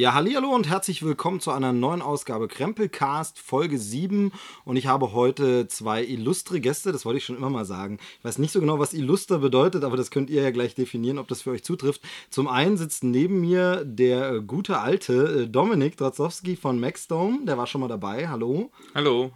Ja, hallo und herzlich willkommen zu einer neuen Ausgabe Krempelcast Folge 7 und ich habe heute zwei illustre Gäste, das wollte ich schon immer mal sagen. Ich weiß nicht so genau, was illuster bedeutet, aber das könnt ihr ja gleich definieren, ob das für euch zutrifft. Zum einen sitzt neben mir der äh, gute alte äh, Dominik Drozdowski von Maxdome, der war schon mal dabei. Hallo. Hallo.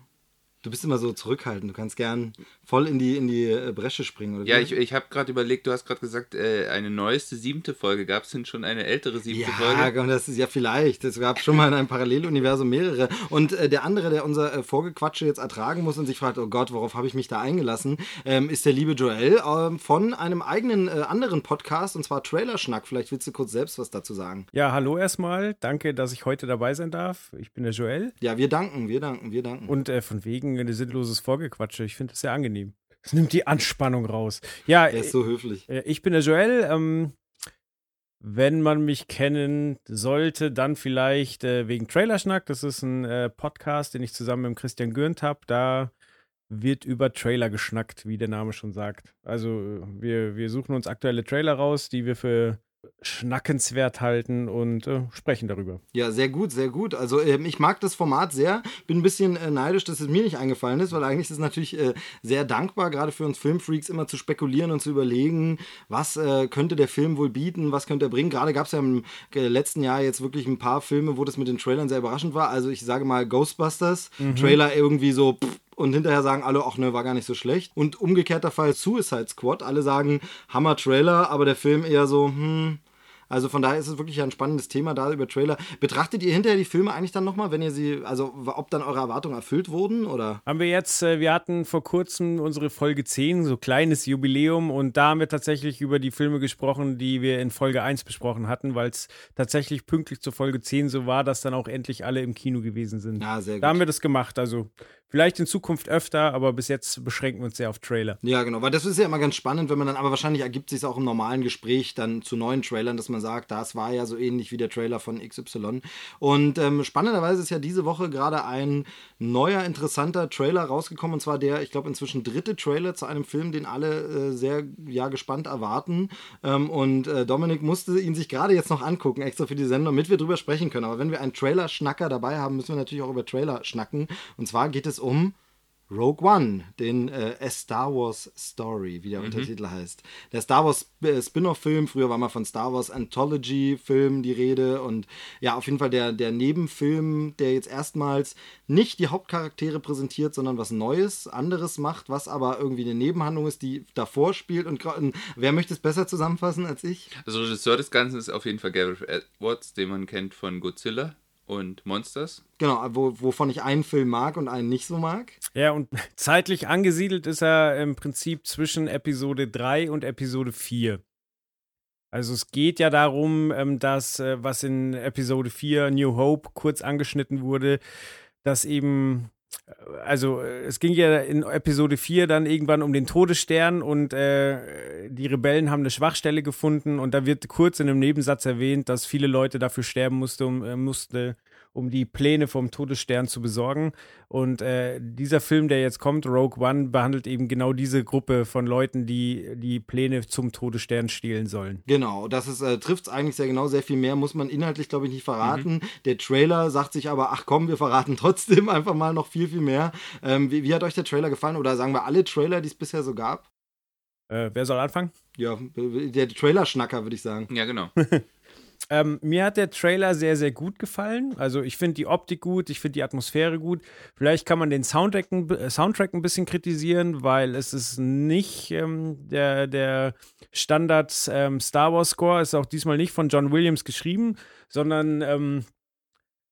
Du bist immer so zurückhaltend. Du kannst gern voll in die, in die äh, Bresche springen. Oder ja, ich, ich habe gerade überlegt, du hast gerade gesagt, äh, eine neueste siebte Folge. Gab es denn schon eine ältere siebte ja, Folge? Ja, das ist ja vielleicht. Es gab schon mal in einem Paralleluniversum mehrere. Und äh, der andere, der unser äh, Vorgequatsche jetzt ertragen muss und sich fragt, oh Gott, worauf habe ich mich da eingelassen, ähm, ist der liebe Joel ähm, von einem eigenen anderen Podcast und zwar Trailerschnack. Vielleicht willst du kurz selbst was dazu sagen. Ja, hallo erstmal. Danke, dass ich heute dabei sein darf. Ich bin der Joel. Ja, wir danken, wir danken, wir danken. Und äh, von wegen ein sinnloses Vorgequatsche. Ich finde das sehr angenehm. Es nimmt die Anspannung raus. Ja, er ist so höflich. Äh, ich bin der Joel. Ähm, wenn man mich kennen sollte, dann vielleicht äh, wegen Trailerschnack. Das ist ein äh, Podcast, den ich zusammen mit Christian Gürnt habe. Da wird über Trailer geschnackt, wie der Name schon sagt. Also wir, wir suchen uns aktuelle Trailer raus, die wir für schnackenswert halten und äh, sprechen darüber. Ja, sehr gut, sehr gut. Also ähm, ich mag das Format sehr. Bin ein bisschen äh, neidisch, dass es mir nicht eingefallen ist, weil eigentlich ist es natürlich äh, sehr dankbar, gerade für uns Filmfreaks, immer zu spekulieren und zu überlegen, was äh, könnte der Film wohl bieten, was könnte er bringen. Gerade gab es ja im äh, letzten Jahr jetzt wirklich ein paar Filme, wo das mit den Trailern sehr überraschend war. Also ich sage mal Ghostbusters, mhm. Trailer irgendwie so... Pff, und hinterher sagen alle, ach ne, war gar nicht so schlecht. Und umgekehrter Fall Suicide Squad, alle sagen Hammer Trailer, aber der Film eher so, hm, also von daher ist es wirklich ein spannendes Thema da über Trailer. Betrachtet ihr hinterher die Filme eigentlich dann nochmal, wenn ihr sie, also ob dann eure Erwartungen erfüllt wurden oder? Haben wir jetzt, äh, wir hatten vor kurzem unsere Folge 10, so kleines Jubiläum und da haben wir tatsächlich über die Filme gesprochen, die wir in Folge 1 besprochen hatten, weil es tatsächlich pünktlich zur Folge 10 so war, dass dann auch endlich alle im Kino gewesen sind. Ja, sehr gut. Da haben wir das gemacht, also Vielleicht in Zukunft öfter, aber bis jetzt beschränken wir uns sehr auf Trailer. Ja, genau, weil das ist ja immer ganz spannend, wenn man dann, aber wahrscheinlich ergibt sich auch im normalen Gespräch dann zu neuen Trailern, dass man sagt, das war ja so ähnlich wie der Trailer von XY. Und ähm, spannenderweise ist ja diese Woche gerade ein neuer, interessanter Trailer rausgekommen, und zwar der, ich glaube, inzwischen dritte Trailer zu einem Film, den alle äh, sehr ja, gespannt erwarten. Ähm, und äh, Dominik musste ihn sich gerade jetzt noch angucken, extra für die Sendung, damit wir drüber sprechen können. Aber wenn wir einen Trailer-Schnacker dabei haben, müssen wir natürlich auch über Trailer schnacken. Und zwar geht es um Rogue One, den äh, A Star Wars Story, wie der mhm. Untertitel heißt. Der Star Wars äh, Spin-off-Film, früher war mal von Star Wars Anthology-Film die Rede und ja, auf jeden Fall der, der Nebenfilm, der jetzt erstmals nicht die Hauptcharaktere präsentiert, sondern was Neues, anderes macht, was aber irgendwie eine Nebenhandlung ist, die davor spielt und, und wer möchte es besser zusammenfassen als ich? Also Regisseur des Ganzen ist auf jeden Fall Gareth Edwards, den man kennt von Godzilla und Monsters. Genau, wo, wovon ich einen Film mag und einen nicht so mag. Ja, und zeitlich angesiedelt ist er im Prinzip zwischen Episode 3 und Episode 4. Also es geht ja darum, ähm, dass, äh, was in Episode 4 New Hope kurz angeschnitten wurde, dass eben also es ging ja in Episode 4 dann irgendwann um den Todesstern und äh, die Rebellen haben eine Schwachstelle gefunden und da wird kurz in einem Nebensatz erwähnt, dass viele Leute dafür sterben musste, um, äh, musste, um die Pläne vom Todesstern zu besorgen. Und äh, dieser Film, der jetzt kommt, Rogue One, behandelt eben genau diese Gruppe von Leuten, die die Pläne zum Todesstern stehlen sollen. Genau, das äh, trifft es eigentlich sehr genau. Sehr viel mehr muss man inhaltlich, glaube ich, nicht verraten. Mhm. Der Trailer sagt sich aber, ach komm, wir verraten trotzdem einfach mal noch viel, viel mehr. Ähm, wie, wie, hat euch der Trailer gefallen? Oder sagen wir alle Trailer, die es bisher so gab? Äh, wer soll anfangen? Ja, der Trailer-Schnacker, würde ich sagen. Ja, genau. Ähm, mir hat der Trailer sehr, sehr gut gefallen. Also ich finde die Optik gut, ich finde die Atmosphäre gut. Vielleicht kann man den Soundtrack, äh, Soundtrack ein bisschen kritisieren, weil es ist nicht ähm, der, der Standard ähm, Star Wars Score, ist auch diesmal nicht von John Williams geschrieben, sondern ähm,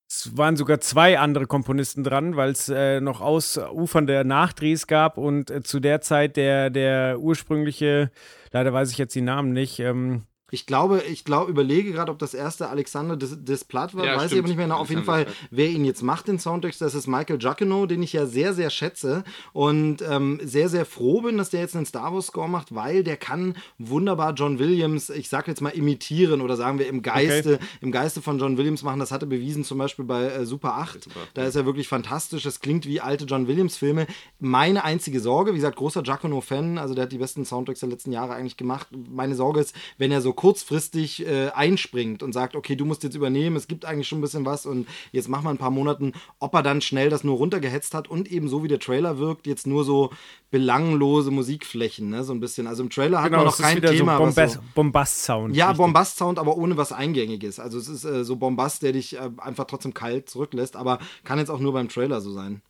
es waren sogar zwei andere Komponisten dran, weil es äh, noch ausufernde Nachdrehs gab und äh, zu der Zeit der, der ursprüngliche, leider weiß ich jetzt die Namen nicht, ähm, ich glaube, ich glaube, überlege gerade, ob das erste Alexander Desplat war, ja, weiß stimmt. ich aber nicht mehr genau. Auf jeden Fall, wer ihn jetzt macht, den Soundtext, das ist Michael Giacchino, den ich ja sehr, sehr schätze und ähm, sehr, sehr froh bin, dass der jetzt einen Star Wars Score macht, weil der kann wunderbar John Williams, ich sag jetzt mal imitieren oder sagen wir im Geiste, okay. im Geiste von John Williams machen. Das hat er bewiesen zum Beispiel bei äh, Super 8. Super, da ist er wirklich fantastisch. Das klingt wie alte John Williams Filme. Meine einzige Sorge, wie gesagt, großer Giacomo-Fan, also der hat die besten Soundtracks der letzten Jahre eigentlich gemacht. Meine Sorge ist, wenn er so kurzfristig äh, einspringt und sagt, okay, du musst jetzt übernehmen, es gibt eigentlich schon ein bisschen was und jetzt mach mal ein paar Monaten, ob er dann schnell das nur runtergehetzt hat und eben so wie der Trailer wirkt, jetzt nur so belanglose Musikflächen, ne, so ein bisschen. Also im Trailer hat Genau, man noch kein ist wieder Thema. so Bombast, so, Bombast-Sound. ja, richtig. Bombast-Sound, aber ohne was Eingängiges. Also es ist äh, so Bombast, der dich äh, einfach trotzdem kalt zurücklässt, aber kann jetzt auch nur beim Trailer so sein.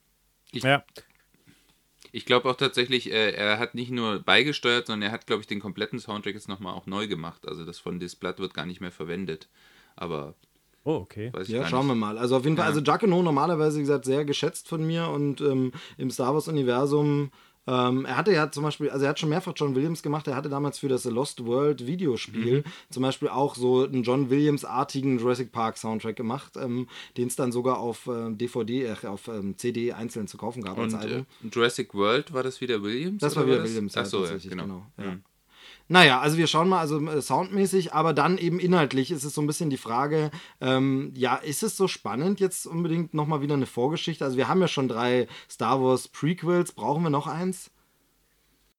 Ja. Ich glaube auch tatsächlich, äh, er hat nicht nur beigesteuert, sondern er hat, glaube ich, den kompletten Soundtrack jetzt nochmal auch neu gemacht. Also das von Blood wird gar nicht mehr verwendet. Aber Oh, okay. weiß ich Ja, schauen wir mal. Also auf jeden Fall, Ja. also Giacomo normalerweise, wie gesagt, sehr geschätzt von mir und ähm, im Star Wars-Universum. Ähm, er hatte ja zum Beispiel, also er hat schon mehrfach John Williams gemacht, er hatte damals für das The Lost World Videospiel Mhm. zum Beispiel auch so einen John Williams-artigen Jurassic Park Soundtrack gemacht, ähm, den es dann sogar auf äh, DVD, äh, auf ähm, CD einzeln zu kaufen gab als Und Album. äh, Jurassic World, war das wieder Williams? Das war wieder das? Williams, Ach so, ja, genau. genau, ja. Mhm. Naja, also wir schauen mal, also äh, soundmäßig, aber dann eben inhaltlich ist es so ein bisschen die Frage, ähm, ja, ist es so spannend jetzt unbedingt nochmal wieder eine Vorgeschichte? Also wir haben ja schon drei Star Wars Prequels, brauchen wir noch eins?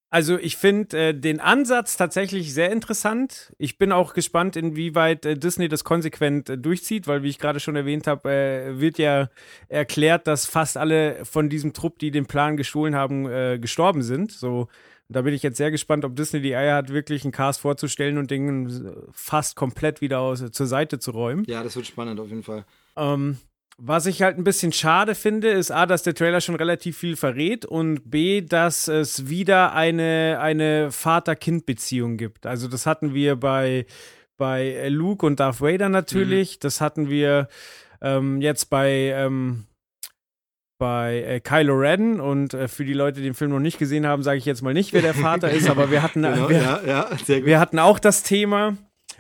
Also ich finde äh, den Ansatz tatsächlich sehr interessant. Ich bin auch gespannt, inwieweit äh, Disney das konsequent äh, durchzieht, weil wie ich gerade schon erwähnt habe, äh, wird ja erklärt, dass fast alle von diesem Trupp, die den Plan gestohlen haben, äh, gestorben sind. So, da bin ich jetzt sehr gespannt, ob Disney die Eier hat, wirklich einen Cast vorzustellen und den äh, fast komplett wieder aus, zur Seite zu räumen. Ja, das wird spannend auf jeden Fall. Ähm, was ich halt ein bisschen schade finde, ist A, dass der Trailer schon relativ viel verrät und B, dass es wieder eine, eine Vater-Kind-Beziehung gibt. Also das hatten wir bei, bei Luke und Darth Vader natürlich, das hatten wir ähm, jetzt bei, ähm, bei äh, Kylo Ren und äh, für die Leute, die den Film noch nicht gesehen haben, sage ich jetzt mal nicht, wer der Vater ist, aber wir hatten, Genau, wir, ja, ja, wir hatten auch das Thema.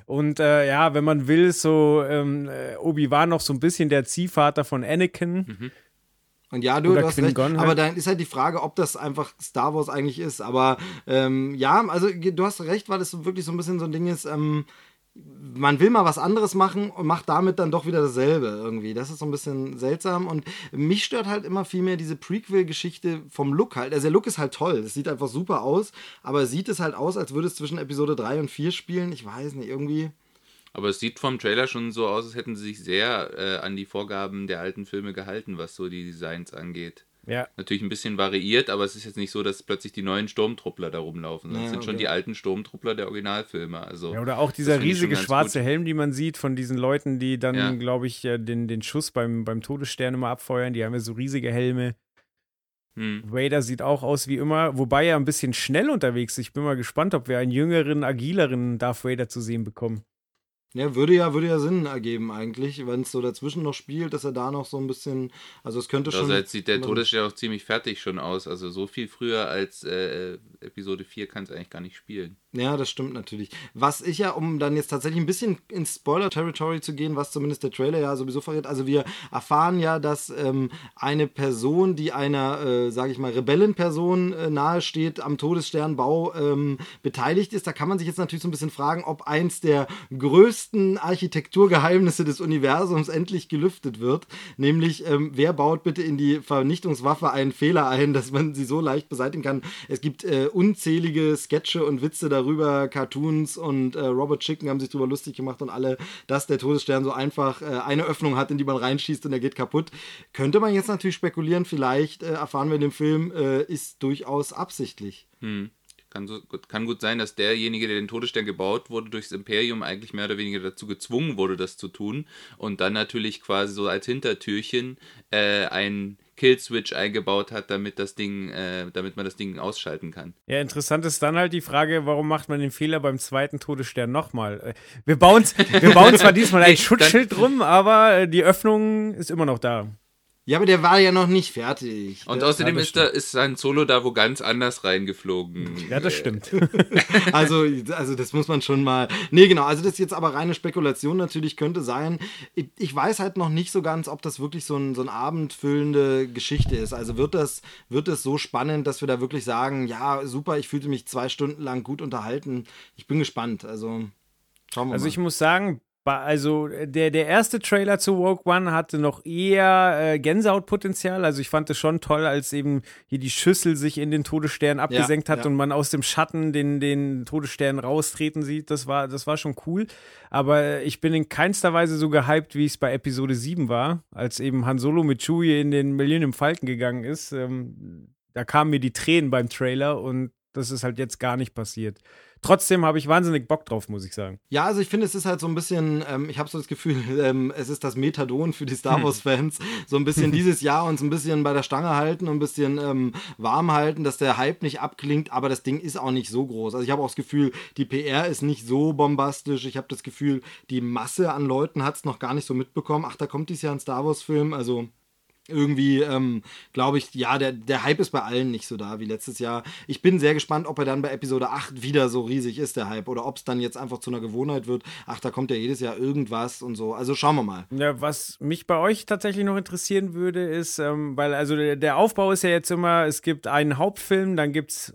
Und äh, ja, wenn man will, so ähm, äh, Obi-Wan noch so ein bisschen der Ziehvater von Anakin. Und ja, du, Oder du hast recht. Halt. Aber dann ist halt die Frage, ob das einfach Star Wars eigentlich ist. Aber ähm, ja, also du hast recht, weil es wirklich so ein bisschen so ein Ding ist, ähm, man will mal was anderes machen und macht damit dann doch wieder dasselbe irgendwie. Das ist so ein bisschen seltsam. Und mich stört halt immer viel mehr diese Prequel-Geschichte vom Look halt. Also der Look ist halt toll. Es sieht einfach super aus, aber sieht es halt aus, als würde es zwischen Episode 3 und 4 spielen. Ich weiß nicht, irgendwie. Aber es sieht vom Trailer schon so aus, als hätten sie sich sehr äh, an die Vorgaben der alten Filme gehalten, was so die Designs angeht. Ja. Natürlich ein bisschen variiert, aber es ist jetzt nicht so, dass plötzlich die neuen Sturmtruppler da rumlaufen. sondern Ja, sind schon okay. die alten Sturmtruppler der Originalfilme. Also ja. Oder auch dieser das schon riesige schwarze gut. Helm, die man sieht von diesen Leuten, die dann, Ja. glaube ich, äh, den, den Schuss beim, beim Todesstern immer abfeuern. Die haben ja so riesige Helme. Hm. Vader sieht auch aus wie immer, wobei er ein bisschen schnell unterwegs ist. Ich bin mal gespannt, ob wir einen jüngeren, agileren Darth Vader zu sehen bekommen. Ja, würde ja, würde ja Sinn ergeben eigentlich, wenn es so dazwischen noch spielt, dass er da noch so ein bisschen, also es könnte schon. Andererseits sieht der Todesstern auch ziemlich fertig schon aus. Also so viel früher als äh, Episode 4 kann es eigentlich gar nicht spielen. Ja, das stimmt natürlich. Was ich ja, um dann jetzt tatsächlich ein bisschen ins Spoiler-Territory zu gehen, was zumindest der Trailer ja sowieso verrät, also wir erfahren ja, dass ähm, eine Person, die einer, äh, sage ich mal, Rebellenperson äh, nahesteht, am Todessternbau ähm, beteiligt ist. Da kann man sich jetzt natürlich so ein bisschen fragen, ob eins der größten Architekturgeheimnisse des Universums endlich gelüftet wird. Nämlich, ähm, wer baut bitte in die Vernichtungswaffe einen Fehler ein, dass man sie so leicht beseitigen kann. Es gibt äh, unzählige Sketche und Witze darüber, Cartoons und äh, Robert Chicken haben sich darüber lustig gemacht und alle, dass der Todesstern so einfach äh, eine Öffnung hat, in die man reinschießt und er geht kaputt. Könnte man jetzt natürlich spekulieren, vielleicht äh, erfahren wir in dem Film, äh, ist durchaus absichtlich. Hm. Kann, so, gut- kann gut sein, dass derjenige, der den Todesstern gebaut wurde, durchs Imperium eigentlich mehr oder weniger dazu gezwungen wurde, das zu tun. Und dann natürlich quasi so als Hintertürchen äh, ein Killswitch eingebaut hat, damit das Ding, äh, damit man das Ding ausschalten kann. Ja, interessant ist dann halt die Frage, warum macht man den Fehler beim zweiten Todesstern nochmal? Äh, Wir bauen, wir bauen zwar diesmal ein Schutzschild drum, aber äh, die Öffnung ist immer noch da. Ja, aber der war ja noch nicht fertig. Und Der- außerdem ja, das ist, da, ist sein Solo da wo ganz anders reingeflogen. Ja, das stimmt. Also, also das muss man schon mal. Nee, genau. Also das ist jetzt aber reine Spekulation natürlich könnte sein. Ich, ich weiß halt noch nicht so ganz, ob das wirklich so, ein, so eine abendfüllende Geschichte ist. Also wird das, wird das so spannend, dass wir da wirklich sagen, ja, super, ich fühlte mich zwei Stunden lang gut unterhalten. Ich bin gespannt. Also schauen wir Also mal. ich muss sagen, also der, der erste Trailer zu Rogue One hatte noch eher äh, Gänsehautpotenzial. Also ich fand es schon toll, als eben hier die Schüssel sich in den Todesstern abgesenkt ja, hat ja. und man aus dem Schatten den, den Todesstern raustreten sieht. Das war, das war schon cool. Aber ich bin in keinster Weise so gehypt, wie es bei Episode 7 war, als eben Han Solo mit Chewie in den Millennium Falken gegangen ist. Ähm, da kamen mir die Tränen beim Trailer und das ist halt jetzt gar nicht passiert trotzdem habe ich wahnsinnig Bock drauf, muss ich sagen. Ja, also ich finde, es ist halt so ein bisschen, ähm, ich habe so das Gefühl, ähm, es ist das Methadon für die Star hm. Wars-Fans. So ein bisschen dieses Jahr uns ein bisschen bei der Stange halten und ein bisschen ähm, warm halten, dass der Hype nicht abklingt, aber das Ding ist auch nicht so groß. Also ich habe auch das Gefühl, die PR ist nicht so bombastisch. Ich habe das Gefühl, die Masse an Leuten hat es noch gar nicht so mitbekommen. Ach, da kommt dieses Jahr ein Star Wars-Film, also irgendwie, ähm, glaube ich, ja, der, der Hype ist bei allen nicht so da wie letztes Jahr. Ich bin sehr gespannt, ob er dann bei Episode 8 wieder so riesig ist, der Hype, oder ob es dann jetzt einfach zu einer Gewohnheit wird. Ach, da kommt ja jedes Jahr irgendwas und so. Also schauen wir mal. Ja, was mich bei euch tatsächlich noch interessieren würde, ist, ähm, weil also der, der, Aufbau ist ja jetzt immer, es gibt einen Hauptfilm, dann gibt es äh,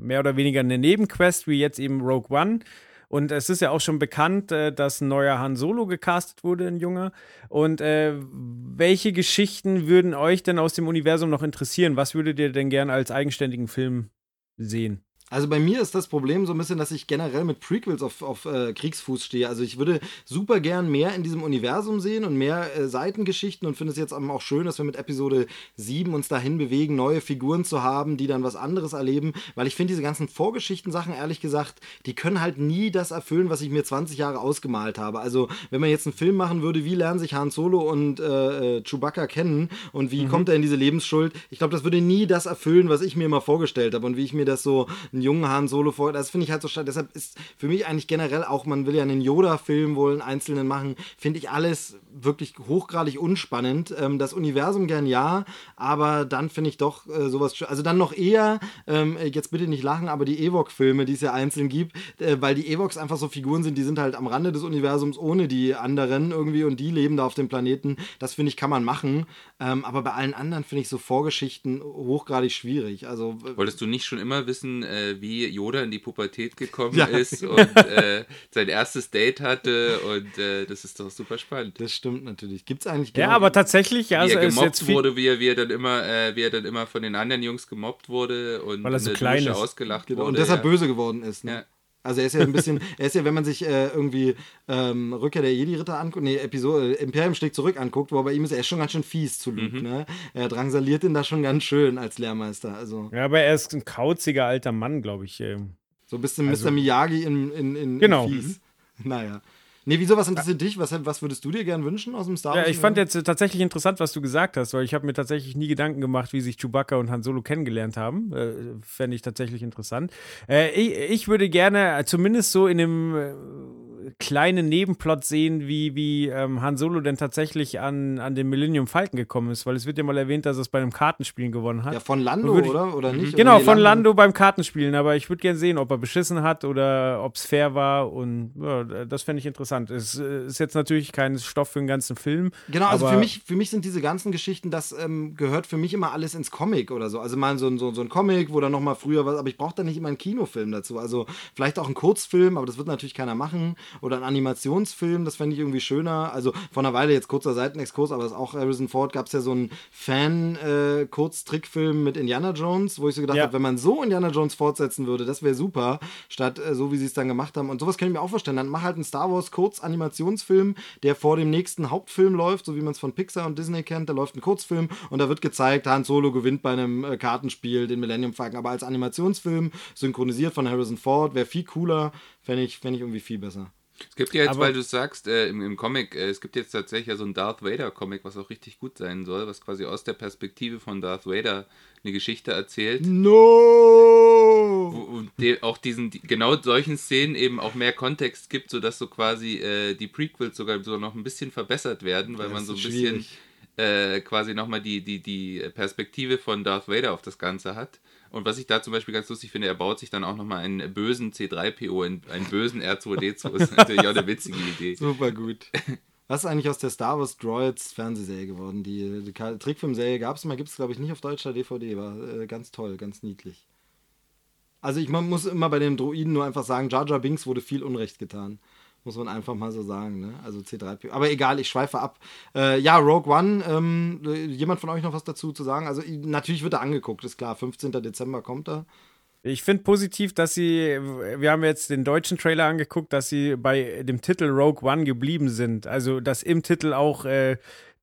mehr oder weniger eine Nebenquest, wie jetzt eben Rogue One. Und es ist ja auch schon bekannt, äh, dass ein neuer Han Solo gecastet wurde, ein Junger. Und äh, welche Geschichten würden euch denn aus dem Universum noch interessieren? Was würdet ihr denn gern als eigenständigen Film sehen? Also bei mir ist das Problem so ein bisschen, dass ich generell mit Prequels auf, auf äh, Kriegsfuß stehe. Also ich würde super gern mehr in diesem Universum sehen und mehr äh, Seitengeschichten und finde es jetzt auch schön, dass wir mit Episode 7 uns dahin bewegen, neue Figuren zu haben, die dann was anderes erleben, weil ich finde diese ganzen Vorgeschichten-Sachen, ehrlich gesagt, die können halt nie das erfüllen, was ich mir 20 Jahre ausgemalt habe. Also wenn man jetzt einen Film machen würde, wie lernen sich Han Solo und äh, äh Chewbacca kennen und wie mhm. kommt er in diese Lebensschuld, ich glaube, das würde nie das erfüllen, was ich mir immer vorgestellt habe und wie ich mir das so einen jungen Han Solo vor. Das finde ich halt so schade. Deshalb ist für mich eigentlich generell auch, man will ja einen Yoda-Film wohl einen einzelnen machen, finde ich alles wirklich hochgradig unspannend. Ähm, das Universum gern ja, aber dann finde ich doch äh, sowas, also dann noch eher, ähm, jetzt bitte nicht lachen, aber die Ewok-Filme, die es ja einzeln gibt, äh, weil die Ewoks einfach so Figuren sind, die sind halt am Rande des Universums ohne die anderen irgendwie und die leben da auf dem Planeten. Das finde ich, kann man machen. Ähm, aber bei allen anderen finde ich so Vorgeschichten hochgradig schwierig. Also, Wolltest du nicht schon immer wissen, äh, wie Yoda in die Pubertät gekommen ja. ist und äh, sein erstes Date hatte und äh, das ist doch super spannend. Das stimmt natürlich. Gibt es eigentlich Ja, aber tatsächlich, also wie er gemobbt wurde, wie er, wie er dann immer, äh, wie er dann immer von den anderen Jungs gemobbt wurde und Weil er so klein ist. ausgelacht genau. wurde. Und deshalb ja. böse geworden ist. Ne? Ja. Also er ist ja ein bisschen, er ist ja, wenn man sich äh, irgendwie ähm, Rückkehr der Jedi-Ritter anguckt, nee, Episode, äh, Imperium schlägt zurück anguckt, wo bei ihm ist er schon ganz schön fies zu Luke, mhm. ne? Er drangsaliert ihn da schon ganz schön als Lehrmeister, also. Ja, aber er ist ein kauziger alter Mann, glaube ich. Ähm. So ein bisschen also, Mr. Miyagi in, in, in, genau. in fies. Mhm. Naja. Nee, wieso, was interessiert dich? Was, was würdest du dir gern wünschen aus dem Star Wars? Ja, ich fand jetzt äh, tatsächlich interessant, was du gesagt hast, weil ich habe mir tatsächlich nie Gedanken gemacht, wie sich Chewbacca und Han Solo kennengelernt haben. Äh, Fände ich tatsächlich interessant. Äh, ich, ich, würde gerne, äh, zumindest so in dem kleinen Nebenplot sehen, wie, wie ähm, Han Solo denn tatsächlich an, an den Millennium Falcon gekommen ist, weil es wird ja mal erwähnt, dass er es bei einem Kartenspielen gewonnen hat. Ja, von Lando, ich, oder? Oder nicht? Genau, oder von Lando? Lando beim Kartenspielen, aber ich würde gerne sehen, ob er beschissen hat oder ob es fair war und ja, das fände ich interessant. Es äh, ist jetzt natürlich kein Stoff für einen ganzen Film. Genau, also für mich, für mich sind diese ganzen Geschichten, das ähm, gehört für mich immer alles ins Comic oder so. Also mal so, so, so ein Comic, wo dann nochmal früher was, aber ich brauche da nicht immer einen Kinofilm dazu. Also vielleicht auch einen Kurzfilm, aber das wird natürlich keiner machen. Oder ein Animationsfilm, das fände ich irgendwie schöner. Also vor einer Weile jetzt kurzer Seitenexkurs, aber das ist auch Harrison Ford, gab es ja so einen Fan-Kurztrickfilm äh, mit Indiana Jones, wo ich so gedacht ja. habe, wenn man so Indiana Jones fortsetzen würde, das wäre super, statt äh, so, wie sie es dann gemacht haben. Und sowas kann ich mir auch vorstellen. Dann mach halt einen Star Wars Kurz-Animationsfilm, der vor dem nächsten Hauptfilm läuft, so wie man es von Pixar und Disney kennt. Da läuft ein Kurzfilm und da wird gezeigt, Han Solo gewinnt bei einem äh, Kartenspiel den Millennium Falcon, aber als Animationsfilm, synchronisiert von Harrison Ford, wäre viel cooler, fände ich, fänd ich irgendwie viel besser. Es gibt ja jetzt, Aber weil du sagst, äh, im, im Comic, äh, es gibt jetzt tatsächlich ja so ein Darth Vader-Comic, was auch richtig gut sein soll, was quasi aus der Perspektive von Darth Vader eine Geschichte erzählt. No! Wo, wo auch diesen, genau solchen Szenen eben auch mehr Kontext gibt, sodass so quasi äh, die Prequels sogar so noch ein bisschen verbessert werden, weil man so ein bisschen äh, quasi nochmal die, die, die Perspektive von Darth Vader auf das Ganze hat. Und was ich da zum Beispiel ganz lustig finde, er baut sich dann auch nochmal einen bösen C3PO, in einen bösen R2D2. Das ist natürlich auch eine witzige Idee. Super gut. Was ist eigentlich aus der Star Wars Droids Fernsehserie geworden? Die, die Trickfilmserie gab es mal, gibt es glaube ich nicht auf deutscher DVD, war äh, ganz toll, ganz niedlich. Also ich man muss immer bei den Droiden nur einfach sagen, Jar Jar Binks wurde viel Unrecht getan. Muss man einfach mal so sagen, ne? Also C3P. Aber egal, ich schweife ab. Äh, ja, Rogue One, ähm, jemand von euch noch was dazu zu sagen? Also natürlich wird er angeguckt, ist klar. 15. Dezember kommt er. Ich finde positiv, dass sie, wir haben jetzt den deutschen Trailer angeguckt, dass sie bei dem Titel Rogue One geblieben sind. Also, dass im Titel auch äh,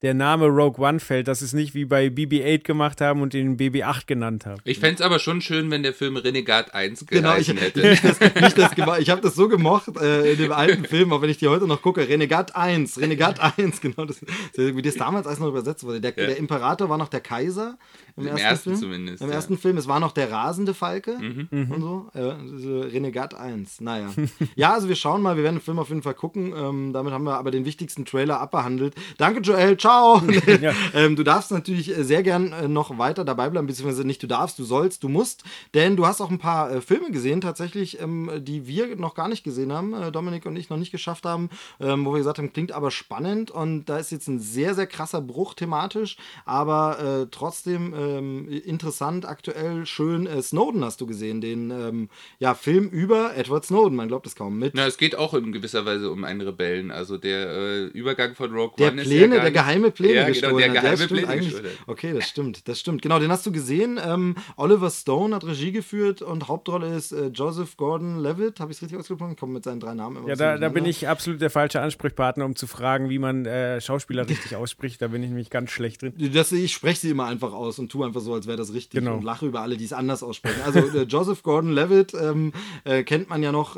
der Name Rogue One fällt, dass es nicht wie bei BB-8 gemacht haben und den BB-8 genannt haben. Ich fände es aber schon schön, wenn der Film Renegade 1 genau, ich, hätte. Nicht das, nicht das, ich habe das so gemocht äh, in dem alten Film, auch wenn ich die heute noch gucke. Renegade 1, Renegade 1, genau. Das, wie das damals alles noch übersetzt wurde. Der, ja. der Imperator war noch der Kaiser. Im, Im ersten, ersten Film. zumindest. Im ja. ersten Film. Es war noch der rasende Falke mhm. und so. Äh, Renegade 1. Naja. ja, also wir schauen mal. Wir werden den Film auf jeden Fall gucken. Ähm, damit haben wir aber den wichtigsten Trailer abbehandelt. Danke, Joel. Ciao. Ja. ähm, du darfst natürlich äh, sehr gern äh, noch weiter dabei bleiben, beziehungsweise nicht du darfst, du sollst, du musst. Denn du hast auch ein paar äh, Filme gesehen, tatsächlich, ähm, die wir noch gar nicht gesehen haben. Äh, Dominik und ich noch nicht geschafft haben. Ähm, wo wir gesagt haben, klingt aber spannend. Und da ist jetzt ein sehr, sehr krasser Bruch thematisch. Aber äh, trotzdem ähm, interessant, aktuell schön. Äh, Snowden hast du gesehen, den ähm, ja, Film über Edward Snowden, man glaubt es kaum mit. Na, es geht auch in gewisser Weise um einen Rebellen. Also der Übergang von Rogue der One Pläne, ist ja der geheime Pläne ja, genau, der geheime ja, Pläne eigentlich. Okay, das stimmt, das stimmt. Genau, den hast du gesehen. Ähm, Oliver Stone hat Regie geführt und Hauptrolle ist äh, Joseph Gordon-Levitt. Habe ich es richtig ausgesprochen? Ich komme mit seinen drei Namen immer Ja, da, da bin ich absolut der falsche Ansprechpartner, um zu fragen, wie man äh, Schauspieler richtig ausspricht. Da bin ich nämlich ganz schlecht drin. Das, ich spreche sie immer einfach aus und tue einfach so, als wäre das richtig genau. und lache über alle, die es anders aussprechen. Also äh, Joseph Gordon-Levitt ähm, äh, kennt man ja noch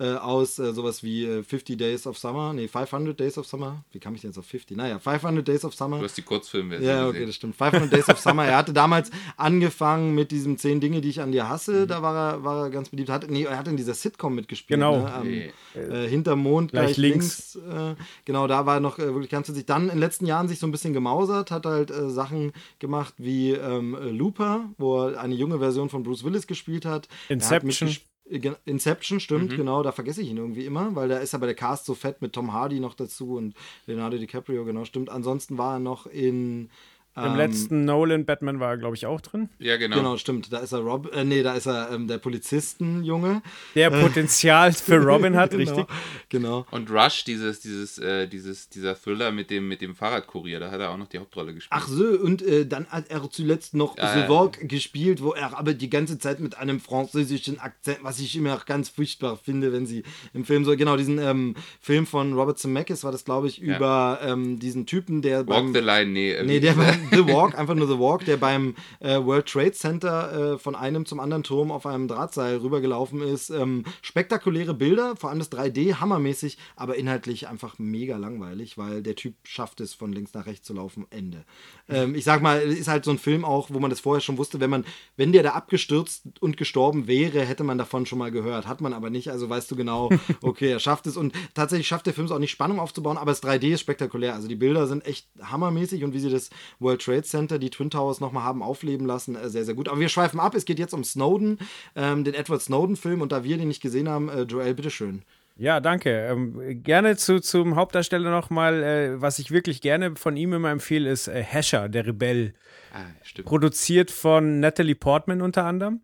äh, aus äh, sowas wie äh, 50 Days of Summer, nee, 500 Days of Summer. Wie kam ich denn jetzt auf 50? Naja, 500 Days of Summer. Du hast die Kurzfilme. Ja, okay, das stimmt. 500 Days of Summer. Er hatte damals angefangen mit diesen 10 Dinge, die ich an dir hasse. Mhm. Da war er, war er ganz beliebt. Hat, nee, er hat in dieser Sitcom mitgespielt. Genau. Ne? Am, nee. äh, hinterm Mond gleich, gleich links. links äh, genau, da war er noch äh, wirklich ganz sich Dann in den letzten Jahren sich so ein bisschen gemausert, hat halt äh, Sachen gemacht wie ähm, Looper, wo er eine junge Version von Bruce Willis gespielt hat. Inception. Inception, stimmt, mhm. genau, da vergesse ich ihn irgendwie immer, weil da ist aber der Cast so fett mit Tom Hardy noch dazu und Leonardo DiCaprio, genau, stimmt. Ansonsten war er noch in im ähm, letzten Nolan Batman war er, glaube ich, auch drin. Ja, genau. Genau, stimmt. Da ist er Rob, äh, nee, da ist er ähm, der Polizistenjunge. Der äh, Potenzial für Robin hat, genau, richtig. Genau. Und Rush, dieses, dieses, äh, dieses, dieser Thriller mit dem, mit dem Fahrradkurier, da hat er auch noch die Hauptrolle gespielt. Ach so, und äh, dann hat er zuletzt noch ja, The Walk ja. gespielt, wo er aber die ganze Zeit mit einem französischen Akzent, was ich immer auch ganz furchtbar finde, wenn sie im Film so, genau, diesen ähm, Film von Robert Zemeckis war das, glaube ich, ja. über ähm, diesen Typen, der Walk beim, the Line, nee. Nee, der beim The Walk, einfach nur The Walk, der beim äh, World Trade Center äh, von einem zum anderen Turm auf einem Drahtseil rübergelaufen ist. Ähm, spektakuläre Bilder, vor allem das 3D, hammermäßig, aber inhaltlich einfach mega langweilig, weil der Typ schafft es, von links nach rechts zu laufen. Ende. Ähm, ich sag mal, ist halt so ein Film auch, wo man das vorher schon wusste, wenn man, wenn der da abgestürzt und gestorben wäre, hätte man davon schon mal gehört. Hat man aber nicht, also weißt du genau, okay, er schafft es. Und tatsächlich schafft der Film es auch nicht, Spannung aufzubauen, aber das 3D ist spektakulär. Also die Bilder sind echt hammermäßig und wie sie das World Trade Center, die Twin Towers nochmal haben aufleben lassen, äh, sehr, sehr gut. Aber wir schweifen ab, es geht jetzt um Snowden, ähm, den Edward Snowden-Film und da wir den nicht gesehen haben, äh, Joel, bitteschön. Ja, danke. Ähm, gerne zu, zum Hauptdarsteller nochmal, äh, was ich wirklich gerne von ihm immer empfehle, ist äh, Hescher, der Rebell. Ah, stimmt. Produziert von Natalie Portman unter anderem.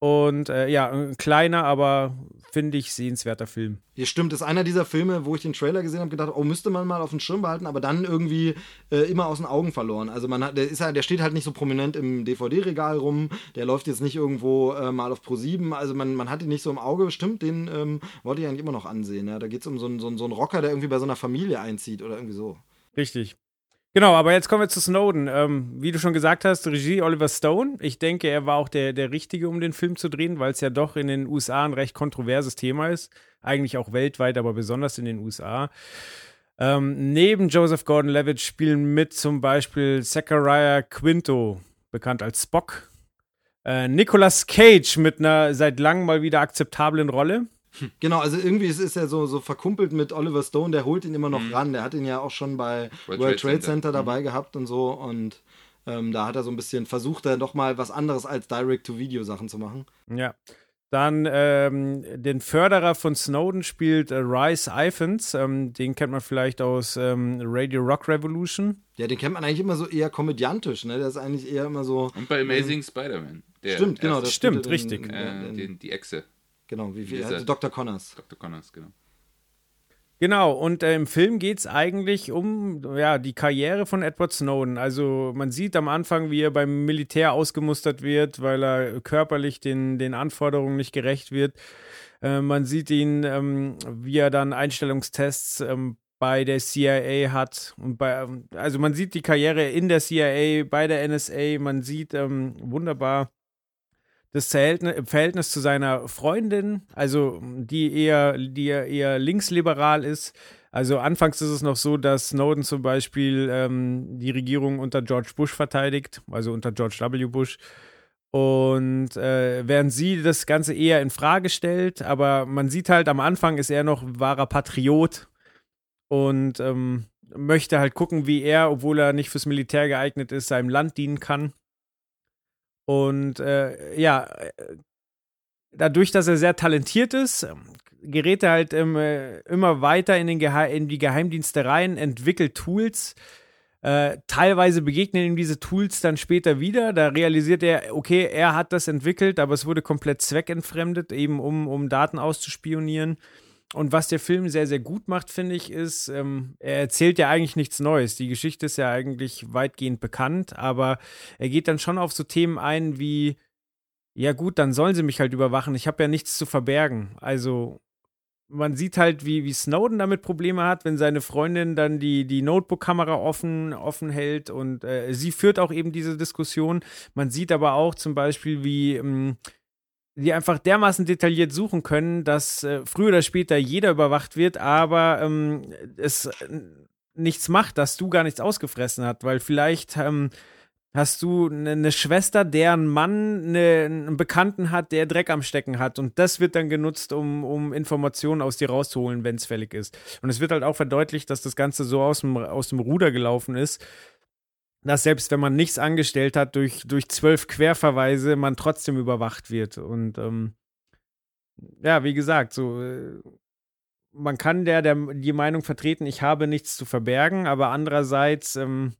Und äh, ja, ein kleiner, aber finde ich sehenswerter Film. Ja, stimmt. Das ist einer dieser Filme, wo ich den Trailer gesehen habe, gedacht, oh, müsste man mal auf den Schirm behalten, aber dann irgendwie äh, immer aus den Augen verloren. Also man hat, der ist der steht halt nicht so prominent im DVD-Regal rum, der läuft jetzt nicht irgendwo äh, mal auf Pro 7, also man, man hat ihn nicht so im Auge. Stimmt, den ähm, wollte ich eigentlich immer noch ansehen. Ja? Da geht es um so einen, so, einen, so einen Rocker, der irgendwie bei so einer Familie einzieht oder irgendwie so. Richtig. Genau, aber jetzt kommen wir zu Snowden. Ähm, wie du schon gesagt hast, Regie Oliver Stone. Ich denke, er war auch der, der Richtige, um den Film zu drehen, weil es ja doch in den USA ein recht kontroverses Thema ist. Eigentlich auch weltweit, aber besonders in den USA. Ähm, neben Joseph Gordon-Levitt spielen mit zum Beispiel Zachariah Quinto, bekannt als Spock. Äh, Nicolas Cage mit einer seit langem mal wieder akzeptablen Rolle. Genau, also irgendwie ist, ist er so, so verkumpelt mit Oliver Stone, der holt ihn immer noch mhm. ran. Der hat ihn ja auch schon bei World, World Trade, Center, Center dabei mhm. gehabt und so. Und ähm, da hat er so ein bisschen versucht, er doch mal was anderes als Direct-to-Video-Sachen zu machen. Ja. Dann ähm, den Förderer von Snowden spielt äh, Rice Iphans. Ähm, den kennt man vielleicht aus ähm, Radio Rock Revolution. Ja, den kennt man eigentlich immer so eher komödiantisch. Ne? Der ist eigentlich eher immer so. Und bei Amazing Spider-Man. Stimmt, genau. Das stimmt, richtig. Den, äh, den, die Echse. Genau, wie viel? Also Dr. Connors. Dr. Connors, genau. Genau, und äh, im Film geht es eigentlich um ja, die Karriere von Edward Snowden. Also man sieht am Anfang, wie er beim Militär ausgemustert wird, weil er körperlich den, den Anforderungen nicht gerecht wird. Äh, man sieht ihn, ähm, wie er dann Einstellungstests ähm, bei der CIA hat. Und bei, also man sieht die Karriere in der CIA, bei der NSA, man sieht ähm, wunderbar das Verhältnis zu seiner Freundin, also die eher, die eher linksliberal ist. Also anfangs ist es noch so, dass Snowden zum Beispiel ähm, die Regierung unter George Bush verteidigt, also unter George W. Bush. Und äh, während sie das Ganze eher in Frage stellt, aber man sieht halt, am Anfang ist er noch wahrer Patriot und ähm, möchte halt gucken, wie er, obwohl er nicht fürs Militär geeignet ist, seinem Land dienen kann. Und äh, ja, äh, dadurch, dass er sehr talentiert ist, gerät er halt ähm, immer weiter in, den Gehe in die Geheimdienste rein, entwickelt Tools. Äh, teilweise begegnen ihm diese Tools dann später wieder. Da realisiert er, okay, er hat das entwickelt, aber es wurde komplett zweckentfremdet, eben um, um Daten auszuspionieren. Und was der Film sehr, sehr gut macht, finde ich, ist, ähm, er erzählt ja eigentlich nichts Neues. Die Geschichte ist ja eigentlich weitgehend bekannt, aber er geht dann schon auf so Themen ein wie, ja gut, dann sollen sie mich halt überwachen. Ich habe ja nichts zu verbergen. Also man sieht halt, wie, wie Snowden damit Probleme hat, wenn seine Freundin dann die, die Notebook-Kamera offen, offen hält und äh, sie führt auch eben diese Diskussion. Man sieht aber auch zum Beispiel, wie ähm, die einfach dermaßen detailliert suchen können, dass äh, früher oder später jeder überwacht wird, aber ähm, es nichts macht, dass du gar nichts ausgefressen hast, weil vielleicht ähm, hast du eine ne Schwester, deren Mann ne, einen Bekannten hat, der Dreck am Stecken hat und das wird dann genutzt, um, um Informationen aus dir rauszuholen, wenn es fällig ist. Und es wird halt auch verdeutlicht, dass das Ganze so aus dem, aus dem Ruder gelaufen ist, dass selbst wenn man nichts angestellt hat, durch, durch zwölf Querverweise man trotzdem überwacht wird. Und ähm, ja, wie gesagt, so äh, man kann der, der die Meinung vertreten, ich habe nichts zu verbergen, aber andererseits ähm,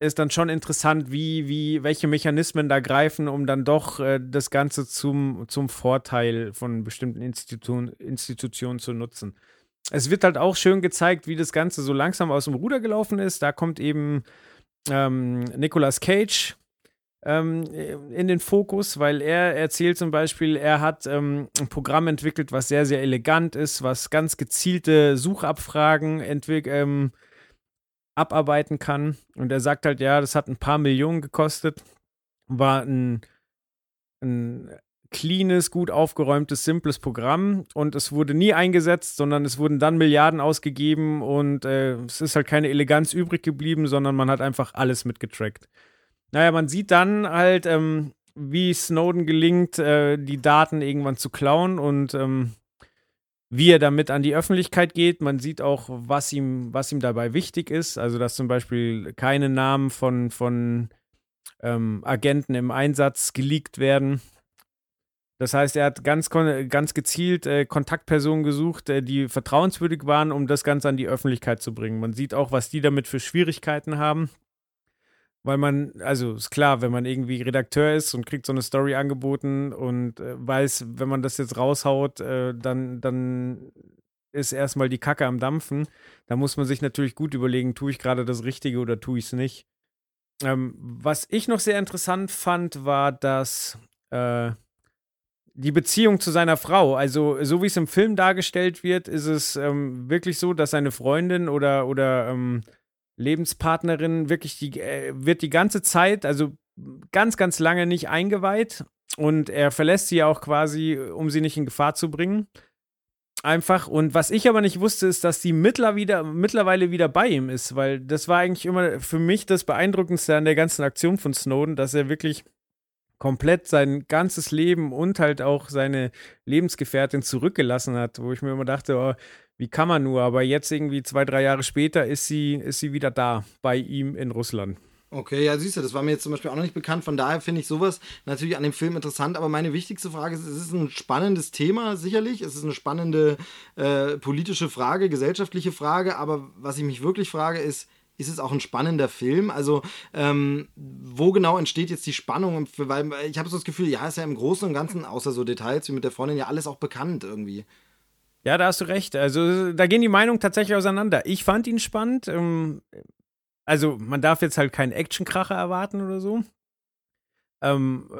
ist dann schon interessant, wie, wie, welche Mechanismen da greifen, um dann doch äh, das Ganze zum, zum Vorteil von bestimmten Institu Institutionen zu nutzen es wird halt auch schön gezeigt, wie das Ganze so langsam aus dem Ruder gelaufen ist. Da kommt eben ähm, Nicolas Cage ähm, in den Fokus, weil er erzählt zum Beispiel, er hat ähm, ein Programm entwickelt, was sehr, sehr elegant ist, was ganz gezielte Suchabfragen ähm, abarbeiten kann. Und er sagt halt, ja, das hat ein paar Millionen gekostet, war ein, ein cleanes, gut aufgeräumtes, simples Programm und es wurde nie eingesetzt, sondern es wurden dann Milliarden ausgegeben und äh, es ist halt keine Eleganz übrig geblieben, sondern man hat einfach alles mitgetrackt. Naja, man sieht dann halt, ähm, wie Snowden gelingt, äh, die Daten irgendwann zu klauen und ähm, wie er damit an die Öffentlichkeit geht. Man sieht auch, was ihm, was ihm dabei wichtig ist. Also, dass zum Beispiel keine Namen von, von ähm, Agenten im Einsatz geleakt werden. Das heißt, er hat ganz, ganz gezielt äh, Kontaktpersonen gesucht, äh, die vertrauenswürdig waren, um das Ganze an die Öffentlichkeit zu bringen. Man sieht auch, was die damit für Schwierigkeiten haben. Weil man, also ist klar, wenn man irgendwie Redakteur ist und kriegt so eine Story angeboten und äh, weiß, wenn man das jetzt raushaut, äh, dann, dann ist erstmal die Kacke am Dampfen. Da muss man sich natürlich gut überlegen, tue ich gerade das Richtige oder tue ich es nicht. Ähm, was ich noch sehr interessant fand, war, dass äh, die Beziehung zu seiner Frau. Also, so wie es im Film dargestellt wird, ist es ähm, wirklich so, dass seine Freundin oder, oder ähm, Lebenspartnerin wirklich die, äh, wird die ganze Zeit, also ganz, ganz lange nicht eingeweiht. Und er verlässt sie auch quasi, um sie nicht in Gefahr zu bringen. Einfach. Und was ich aber nicht wusste, ist, dass sie mittlerweile wieder bei ihm ist, weil das war eigentlich immer für mich das Beeindruckendste an der ganzen Aktion von Snowden, dass er wirklich komplett sein ganzes Leben und halt auch seine Lebensgefährtin zurückgelassen hat, wo ich mir immer dachte, oh, wie kann man nur? Aber jetzt irgendwie zwei, drei Jahre später ist sie, ist sie wieder da bei ihm in Russland. Okay, ja, siehst du, das war mir jetzt zum Beispiel auch noch nicht bekannt. Von daher finde ich sowas natürlich an dem Film interessant. Aber meine wichtigste Frage ist: Es ist ein spannendes Thema, sicherlich. Es ist eine spannende äh, politische Frage, gesellschaftliche Frage. Aber was ich mich wirklich frage, ist, ist es auch ein spannender Film. Also, ähm, wo genau entsteht jetzt die Spannung? Weil ich habe so das Gefühl, ja, ist ja im Großen und Ganzen, außer so Details wie mit der Freundin, ja alles auch bekannt irgendwie. Ja, da hast du recht. Also da gehen die Meinungen tatsächlich auseinander. Ich fand ihn spannend. Ähm, also man darf jetzt halt keinen Actionkracher erwarten oder so. Ähm,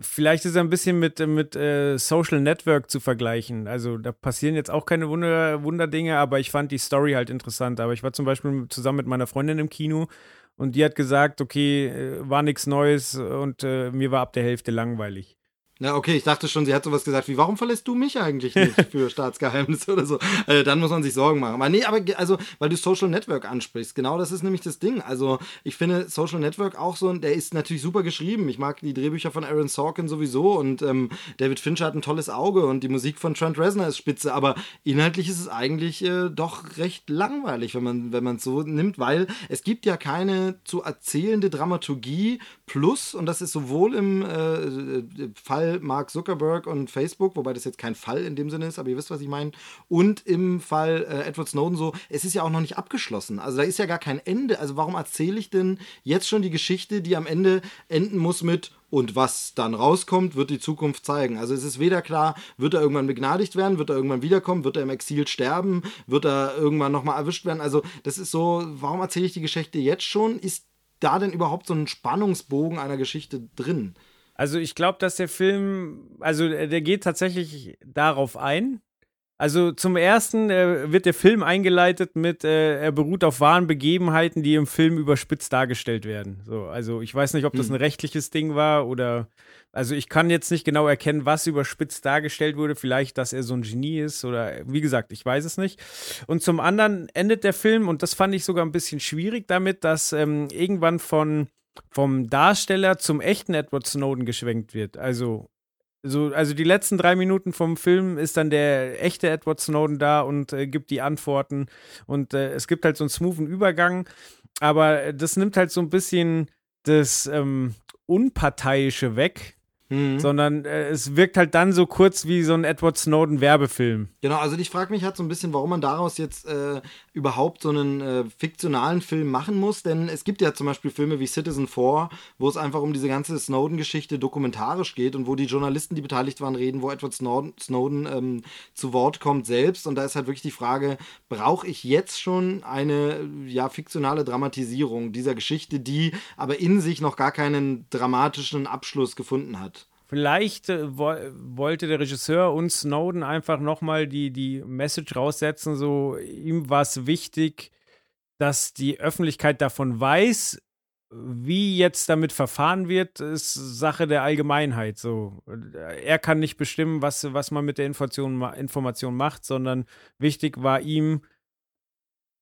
vielleicht ist er ein bisschen mit, mit äh, Social Network zu vergleichen. Also da passieren jetzt auch keine Wunder, Wunderdinge, aber ich fand die Story halt interessant. Aber ich war zum Beispiel zusammen mit meiner Freundin im Kino und die hat gesagt, okay, äh, war nichts Neues und äh, mir war ab der Hälfte langweilig. Na, okay, ich dachte schon, sie hat sowas gesagt wie, warum verlässt du mich eigentlich nicht für Staatsgeheimnisse oder so? Also, dann muss man sich Sorgen machen. Aber nee, aber also, weil du Social Network ansprichst, genau das ist nämlich das Ding. Also, ich finde Social Network auch so, der ist natürlich super geschrieben. Ich mag die Drehbücher von Aaron Sorkin sowieso und ähm, David Fincher hat ein tolles Auge und die Musik von Trent Reznor ist spitze, aber inhaltlich ist es eigentlich äh, doch recht langweilig, wenn man wenn man es so nimmt, weil es gibt ja keine zu erzählende Dramaturgie plus, und das ist sowohl im äh, äh Fall Mark Zuckerberg und Facebook, wobei das jetzt kein Fall in dem Sinne ist, aber ihr wisst, was ich meine. Und im Fall äh, Edward Snowden so, es ist ja auch noch nicht abgeschlossen. Also da ist ja gar kein Ende. Also warum erzähle ich denn jetzt schon die Geschichte, die am Ende enden muss mit und was dann rauskommt, wird die Zukunft zeigen. Also es ist weder klar, wird er irgendwann begnadigt werden, wird er irgendwann wiederkommen, wird er im Exil sterben, wird er irgendwann nochmal erwischt werden. Also das ist so, warum erzähle ich die Geschichte jetzt schon? Ist da denn überhaupt so ein Spannungsbogen einer Geschichte drin? Also ich glaube, dass der Film, also äh, der geht tatsächlich darauf ein. Also zum ersten äh, wird der Film eingeleitet mit, äh, er beruht auf wahren Begebenheiten, die im Film überspitzt dargestellt werden. So, also ich weiß nicht, ob das hm. ein rechtliches Ding war oder, also ich kann jetzt nicht genau erkennen, was überspitzt dargestellt wurde. Vielleicht, dass er so ein Genie ist oder, wie gesagt, ich weiß es nicht. Und zum anderen endet der Film und das fand ich sogar ein bisschen schwierig damit, dass ähm, irgendwann von vom Darsteller zum echten Edward Snowden geschwenkt wird. Also, so, also die letzten drei Minuten vom Film ist dann der echte Edward Snowden da und äh, gibt die Antworten. Und äh, es gibt halt so einen smoothen Übergang. Aber das nimmt halt so ein bisschen das ähm, Unparteiische weg Mhm. Sondern äh, es wirkt halt dann so kurz wie so ein Edward Snowden-Werbefilm. Genau, also ich frage mich halt so ein bisschen, warum man daraus jetzt äh, überhaupt so einen äh, fiktionalen Film machen muss. Denn es gibt ja zum Beispiel Filme wie Citizen 4, wo es einfach um diese ganze Snowden-Geschichte dokumentarisch geht und wo die Journalisten, die beteiligt waren, reden, wo Edward Snowden, Snowden ähm, zu Wort kommt selbst. Und da ist halt wirklich die Frage, brauche ich jetzt schon eine ja, fiktionale Dramatisierung dieser Geschichte, die aber in sich noch gar keinen dramatischen Abschluss gefunden hat? Vielleicht äh, wo wollte der Regisseur und Snowden einfach nochmal die, die Message raussetzen, so ihm war es wichtig, dass die Öffentlichkeit davon weiß, wie jetzt damit verfahren wird, ist Sache der Allgemeinheit. So, er kann nicht bestimmen, was, was man mit der Information, Information macht, sondern wichtig war ihm,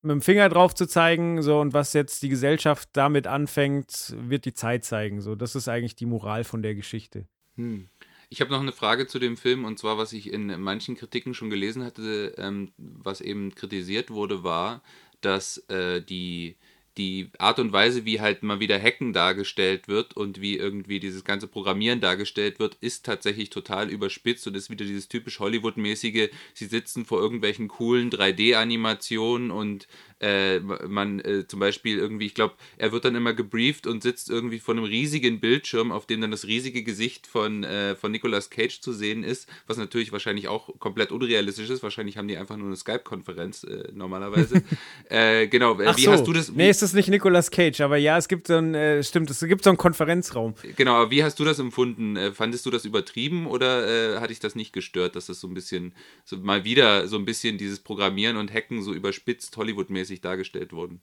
mit dem Finger drauf zu zeigen, so und was jetzt die Gesellschaft damit anfängt, wird die Zeit zeigen. So, das ist eigentlich die Moral von der Geschichte. Hm. Ich habe noch eine Frage zu dem Film und zwar, was ich in manchen Kritiken schon gelesen hatte, ähm, was eben kritisiert wurde, war, dass äh, die die Art und Weise, wie halt mal wieder Hacken dargestellt wird und wie irgendwie dieses ganze Programmieren dargestellt wird, ist tatsächlich total überspitzt und ist wieder dieses typisch Hollywood-mäßige, sie sitzen vor irgendwelchen coolen 3D-Animationen und äh, man äh, zum Beispiel irgendwie, ich glaube, er wird dann immer gebrieft und sitzt irgendwie vor einem riesigen Bildschirm, auf dem dann das riesige Gesicht von, äh, von Nicolas Cage zu sehen ist, was natürlich wahrscheinlich auch komplett unrealistisch ist. Wahrscheinlich haben die einfach nur eine Skype-Konferenz äh, normalerweise. Äh, genau, Ach wie so. hast du das? Nee, ist das nicht Nicolas Cage, aber ja, es gibt so ein, äh, stimmt, es gibt so einen Konferenzraum. Genau, aber wie hast du das empfunden? fandest du das übertrieben oder hat dich das nicht gestört, dass das so ein bisschen, so mal wieder so ein bisschen dieses Programmieren und Hacken so überspitzt Hollywood-mäßig mäßig dargestellt wurden.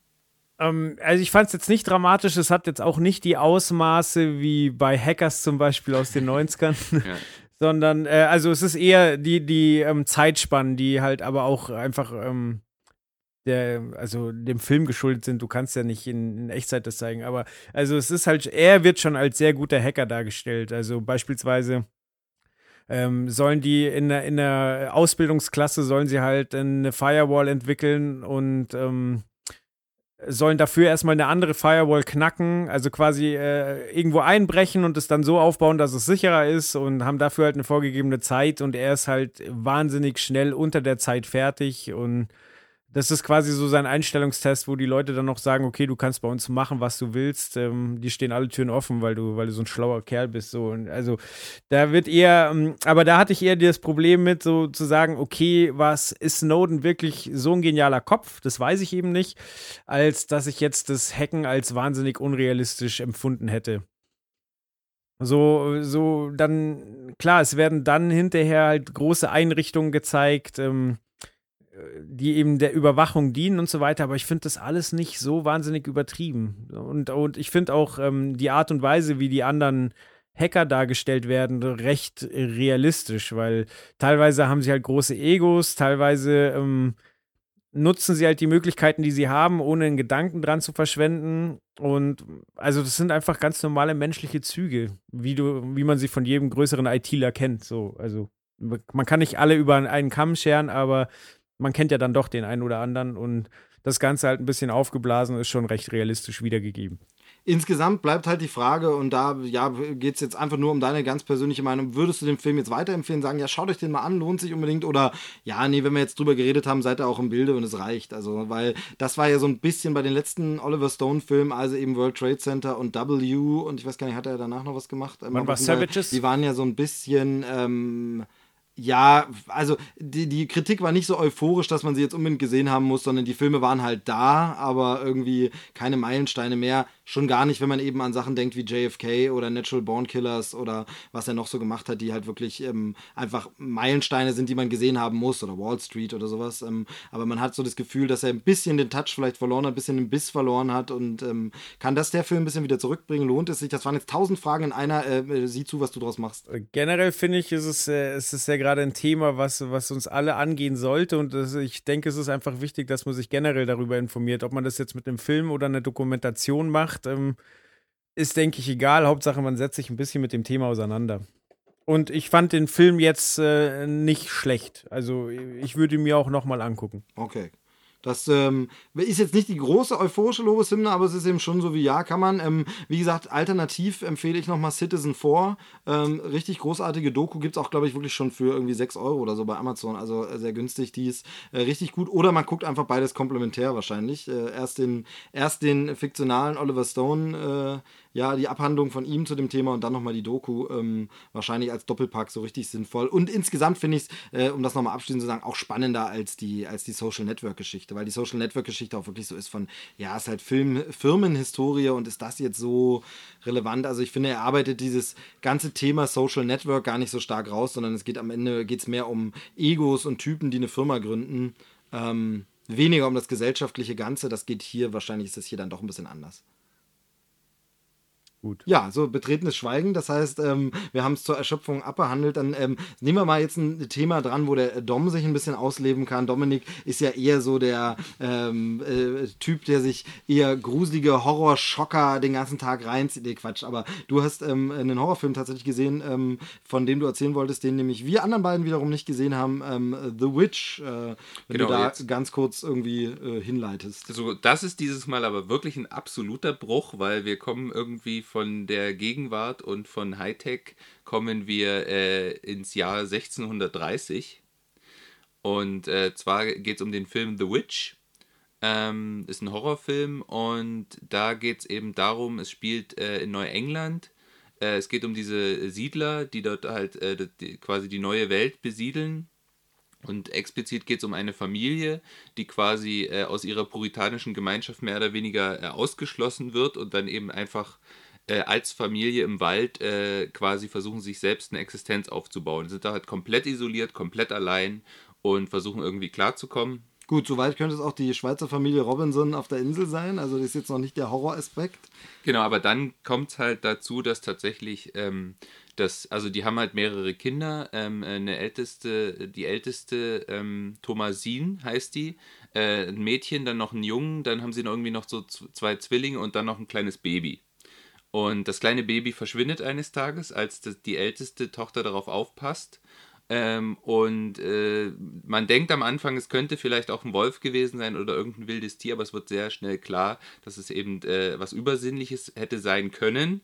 Ähm, also ich fand es jetzt nicht dramatisch, es hat jetzt auch nicht die Ausmaße wie bei Hackers zum Beispiel aus den 90ern. ja. Sondern, äh, also es ist eher die, die ähm, Zeitspannen, die halt aber auch einfach ähm, der, also dem Film geschuldet sind. Du kannst ja nicht in, in, Echtzeit das zeigen, aber also es ist halt, er wird schon als sehr guter Hacker dargestellt. Also beispielsweise ähm, sollen die in der, in der Ausbildungsklasse, sollen sie halt eine Firewall entwickeln und ähm, sollen dafür erstmal eine andere Firewall knacken, also quasi äh, irgendwo einbrechen und es dann so aufbauen, dass es sicherer ist und haben dafür halt eine vorgegebene Zeit und er ist halt wahnsinnig schnell unter der Zeit fertig und das ist quasi so sein Einstellungstest, wo die Leute dann noch sagen, okay, du kannst bei uns machen, was du willst. Ähm, die stehen alle Türen offen, weil du, weil du so ein schlauer Kerl bist. So. Und also da wird eher, ähm, aber da hatte ich eher das Problem mit, so zu sagen, okay, was ist Snowden wirklich so ein genialer Kopf? Das weiß ich eben nicht, als dass ich jetzt das Hacken als wahnsinnig unrealistisch empfunden hätte. So, so dann, klar, es werden dann hinterher halt große Einrichtungen gezeigt, ähm, die eben der Überwachung dienen und so weiter, aber ich finde das alles nicht so wahnsinnig übertrieben. Und, und ich finde auch ähm, die Art und Weise, wie die anderen Hacker dargestellt werden, recht realistisch, weil teilweise haben sie halt große Egos, teilweise ähm, nutzen sie halt die Möglichkeiten, die sie haben, ohne einen Gedanken dran zu verschwenden. Und also das sind einfach ganz normale menschliche Züge, wie du, wie man sie von jedem größeren ITler kennt. So, also man kann nicht alle über einen Kamm scheren, aber man kennt ja dann doch den einen oder anderen und das Ganze halt ein bisschen aufgeblasen ist schon recht realistisch wiedergegeben. Insgesamt bleibt halt die Frage, und da ja, geht es jetzt einfach nur um deine ganz persönliche Meinung. Würdest du den Film jetzt weiterempfehlen, sagen, ja, schaut euch den mal an, lohnt sich unbedingt? Oder ja, nee, wenn wir jetzt drüber geredet haben, seid ihr auch im Bilde und es reicht. Also, weil das war ja so ein bisschen bei den letzten Oliver Stone-Filmen, also eben World Trade Center und W und ich weiß gar nicht, hat er danach noch was gemacht? Man war Savages? Die waren ja so ein bisschen. Ähm, ja, also die, die Kritik war nicht so euphorisch, dass man sie jetzt unbedingt gesehen haben muss, sondern die Filme waren halt da, aber irgendwie keine Meilensteine mehr. Schon gar nicht, wenn man eben an Sachen denkt wie JFK oder Natural Born Killers oder was er noch so gemacht hat, die halt wirklich ähm, einfach Meilensteine sind, die man gesehen haben muss oder Wall Street oder sowas. Ähm, aber man hat so das Gefühl, dass er ein bisschen den Touch vielleicht verloren hat, ein bisschen den Biss verloren hat und ähm, kann das der Film ein bisschen wieder zurückbringen? Lohnt es sich? Das waren jetzt tausend Fragen in einer. Äh, sieh zu, was du draus machst. Generell finde ich, ist es, äh, ist ja gerade ein Thema, was, was uns alle angehen sollte und das, ich denke, es ist einfach wichtig, dass man sich generell darüber informiert, ob man das jetzt mit einem Film oder einer Dokumentation macht macht, ähm, ist, denke ich, egal. Hauptsache, man setzt sich ein bisschen mit dem Thema auseinander. Und ich fand den Film jetzt äh, nicht schlecht. Also ich würde ihn mir auch nochmal angucken. Okay. Das ähm, ist jetzt nicht die große euphorische Lobeshymne, aber es ist eben schon so wie ja, kann man. Ähm, wie gesagt, alternativ empfehle ich nochmal Citizen 4. Ähm, richtig großartige Doku gibt es auch, glaube ich, wirklich schon für irgendwie 6 Euro oder so bei Amazon. Also äh, sehr günstig. Die ist äh, richtig gut. Oder man guckt einfach beides komplementär wahrscheinlich. Äh, erst, den, erst den fiktionalen Oliver Stone äh, ja, die Abhandlung von ihm zu dem Thema und dann nochmal die Doku ähm, wahrscheinlich als Doppelpack so richtig sinnvoll. Und insgesamt finde ich es, äh, um das nochmal abschließend zu sagen, auch spannender als die, als die Social Network-Geschichte, weil die Social Network-Geschichte auch wirklich so ist von, ja, ist halt Film, Firmenhistorie und ist das jetzt so relevant? Also ich finde, er arbeitet dieses ganze Thema Social Network gar nicht so stark raus, sondern es geht am Ende geht's mehr um Egos und Typen, die eine Firma gründen. Ähm, weniger um das gesellschaftliche Ganze. Das geht hier, wahrscheinlich ist es hier dann doch ein bisschen anders. Gut. Ja, so betretenes Schweigen. Das heißt, ähm, wir haben es zur Erschöpfung abbehandelt. Dann ähm, nehmen wir mal jetzt ein Thema dran, wo der Dom sich ein bisschen ausleben kann. Dominik ist ja eher so der ähm, äh, Typ, der sich eher gruselige Horrorschocker den ganzen Tag reinzieht. Nee, Quatsch. Aber du hast ähm, einen Horrorfilm tatsächlich gesehen, ähm, von dem du erzählen wolltest, den nämlich wir anderen beiden wiederum nicht gesehen haben. Ähm, The Witch. Äh, wenn genau, du da jetzt. ganz kurz irgendwie äh, hinleitest. Also, das ist dieses Mal aber wirklich ein absoluter Bruch, weil wir kommen irgendwie von der Gegenwart und von Hightech kommen wir äh, ins Jahr 1630. Und äh, zwar geht es um den Film The Witch. Ähm, ist ein Horrorfilm und da geht es eben darum, es spielt äh, in Neuengland. Äh, es geht um diese Siedler, die dort halt äh, die, quasi die neue Welt besiedeln. Und explizit geht es um eine Familie, die quasi äh, aus ihrer puritanischen Gemeinschaft mehr oder weniger äh, ausgeschlossen wird und dann eben einfach äh, als Familie im Wald äh, quasi versuchen, sich selbst eine Existenz aufzubauen. Sind da halt komplett isoliert, komplett allein und versuchen irgendwie klarzukommen. Gut, soweit könnte es auch die Schweizer Familie Robinson auf der Insel sein. Also das ist jetzt noch nicht der Horroraspekt. Genau, aber dann kommt es halt dazu, dass tatsächlich ähm, das, also die haben halt mehrere Kinder. Ähm, eine älteste, die älteste ähm, Thomasine heißt die, äh, ein Mädchen, dann noch ein Jungen, dann haben sie noch irgendwie noch so zwei Zwillinge und dann noch ein kleines Baby. Und das kleine Baby verschwindet eines Tages, als die älteste Tochter darauf aufpasst. Ähm, und äh, man denkt am Anfang, es könnte vielleicht auch ein Wolf gewesen sein oder irgendein wildes Tier, aber es wird sehr schnell klar, dass es eben äh, was Übersinnliches hätte sein können.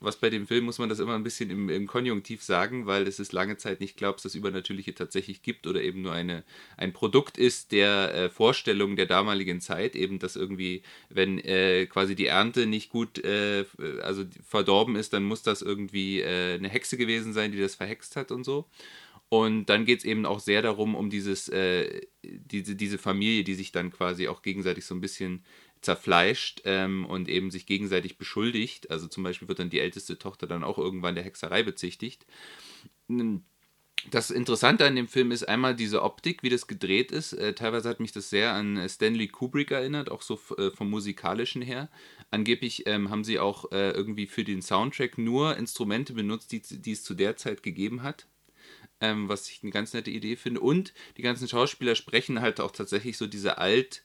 Was bei dem Film muss man das immer ein bisschen im, im Konjunktiv sagen, weil es ist lange Zeit nicht glaubst, dass Übernatürliche tatsächlich gibt oder eben nur eine, ein Produkt ist der äh, Vorstellung der damaligen Zeit, eben dass irgendwie, wenn äh, quasi die Ernte nicht gut, äh, also verdorben ist, dann muss das irgendwie äh, eine Hexe gewesen sein, die das verhext hat und so. Und dann geht es eben auch sehr darum, um dieses, äh, diese, diese Familie, die sich dann quasi auch gegenseitig so ein bisschen zerfleischt ähm, und eben sich gegenseitig beschuldigt. Also zum Beispiel wird dann die älteste Tochter dann auch irgendwann der Hexerei bezichtigt. Das Interessante an dem Film ist einmal diese Optik, wie das gedreht ist. Äh, teilweise hat mich das sehr an äh, Stanley Kubrick erinnert, auch so äh, vom musikalischen her. Angeblich ähm, haben sie auch äh, irgendwie für den Soundtrack nur Instrumente benutzt, die, die es zu der Zeit gegeben hat. Ähm, was ich eine ganz nette Idee finde. Und die ganzen Schauspieler sprechen halt auch tatsächlich so diese alt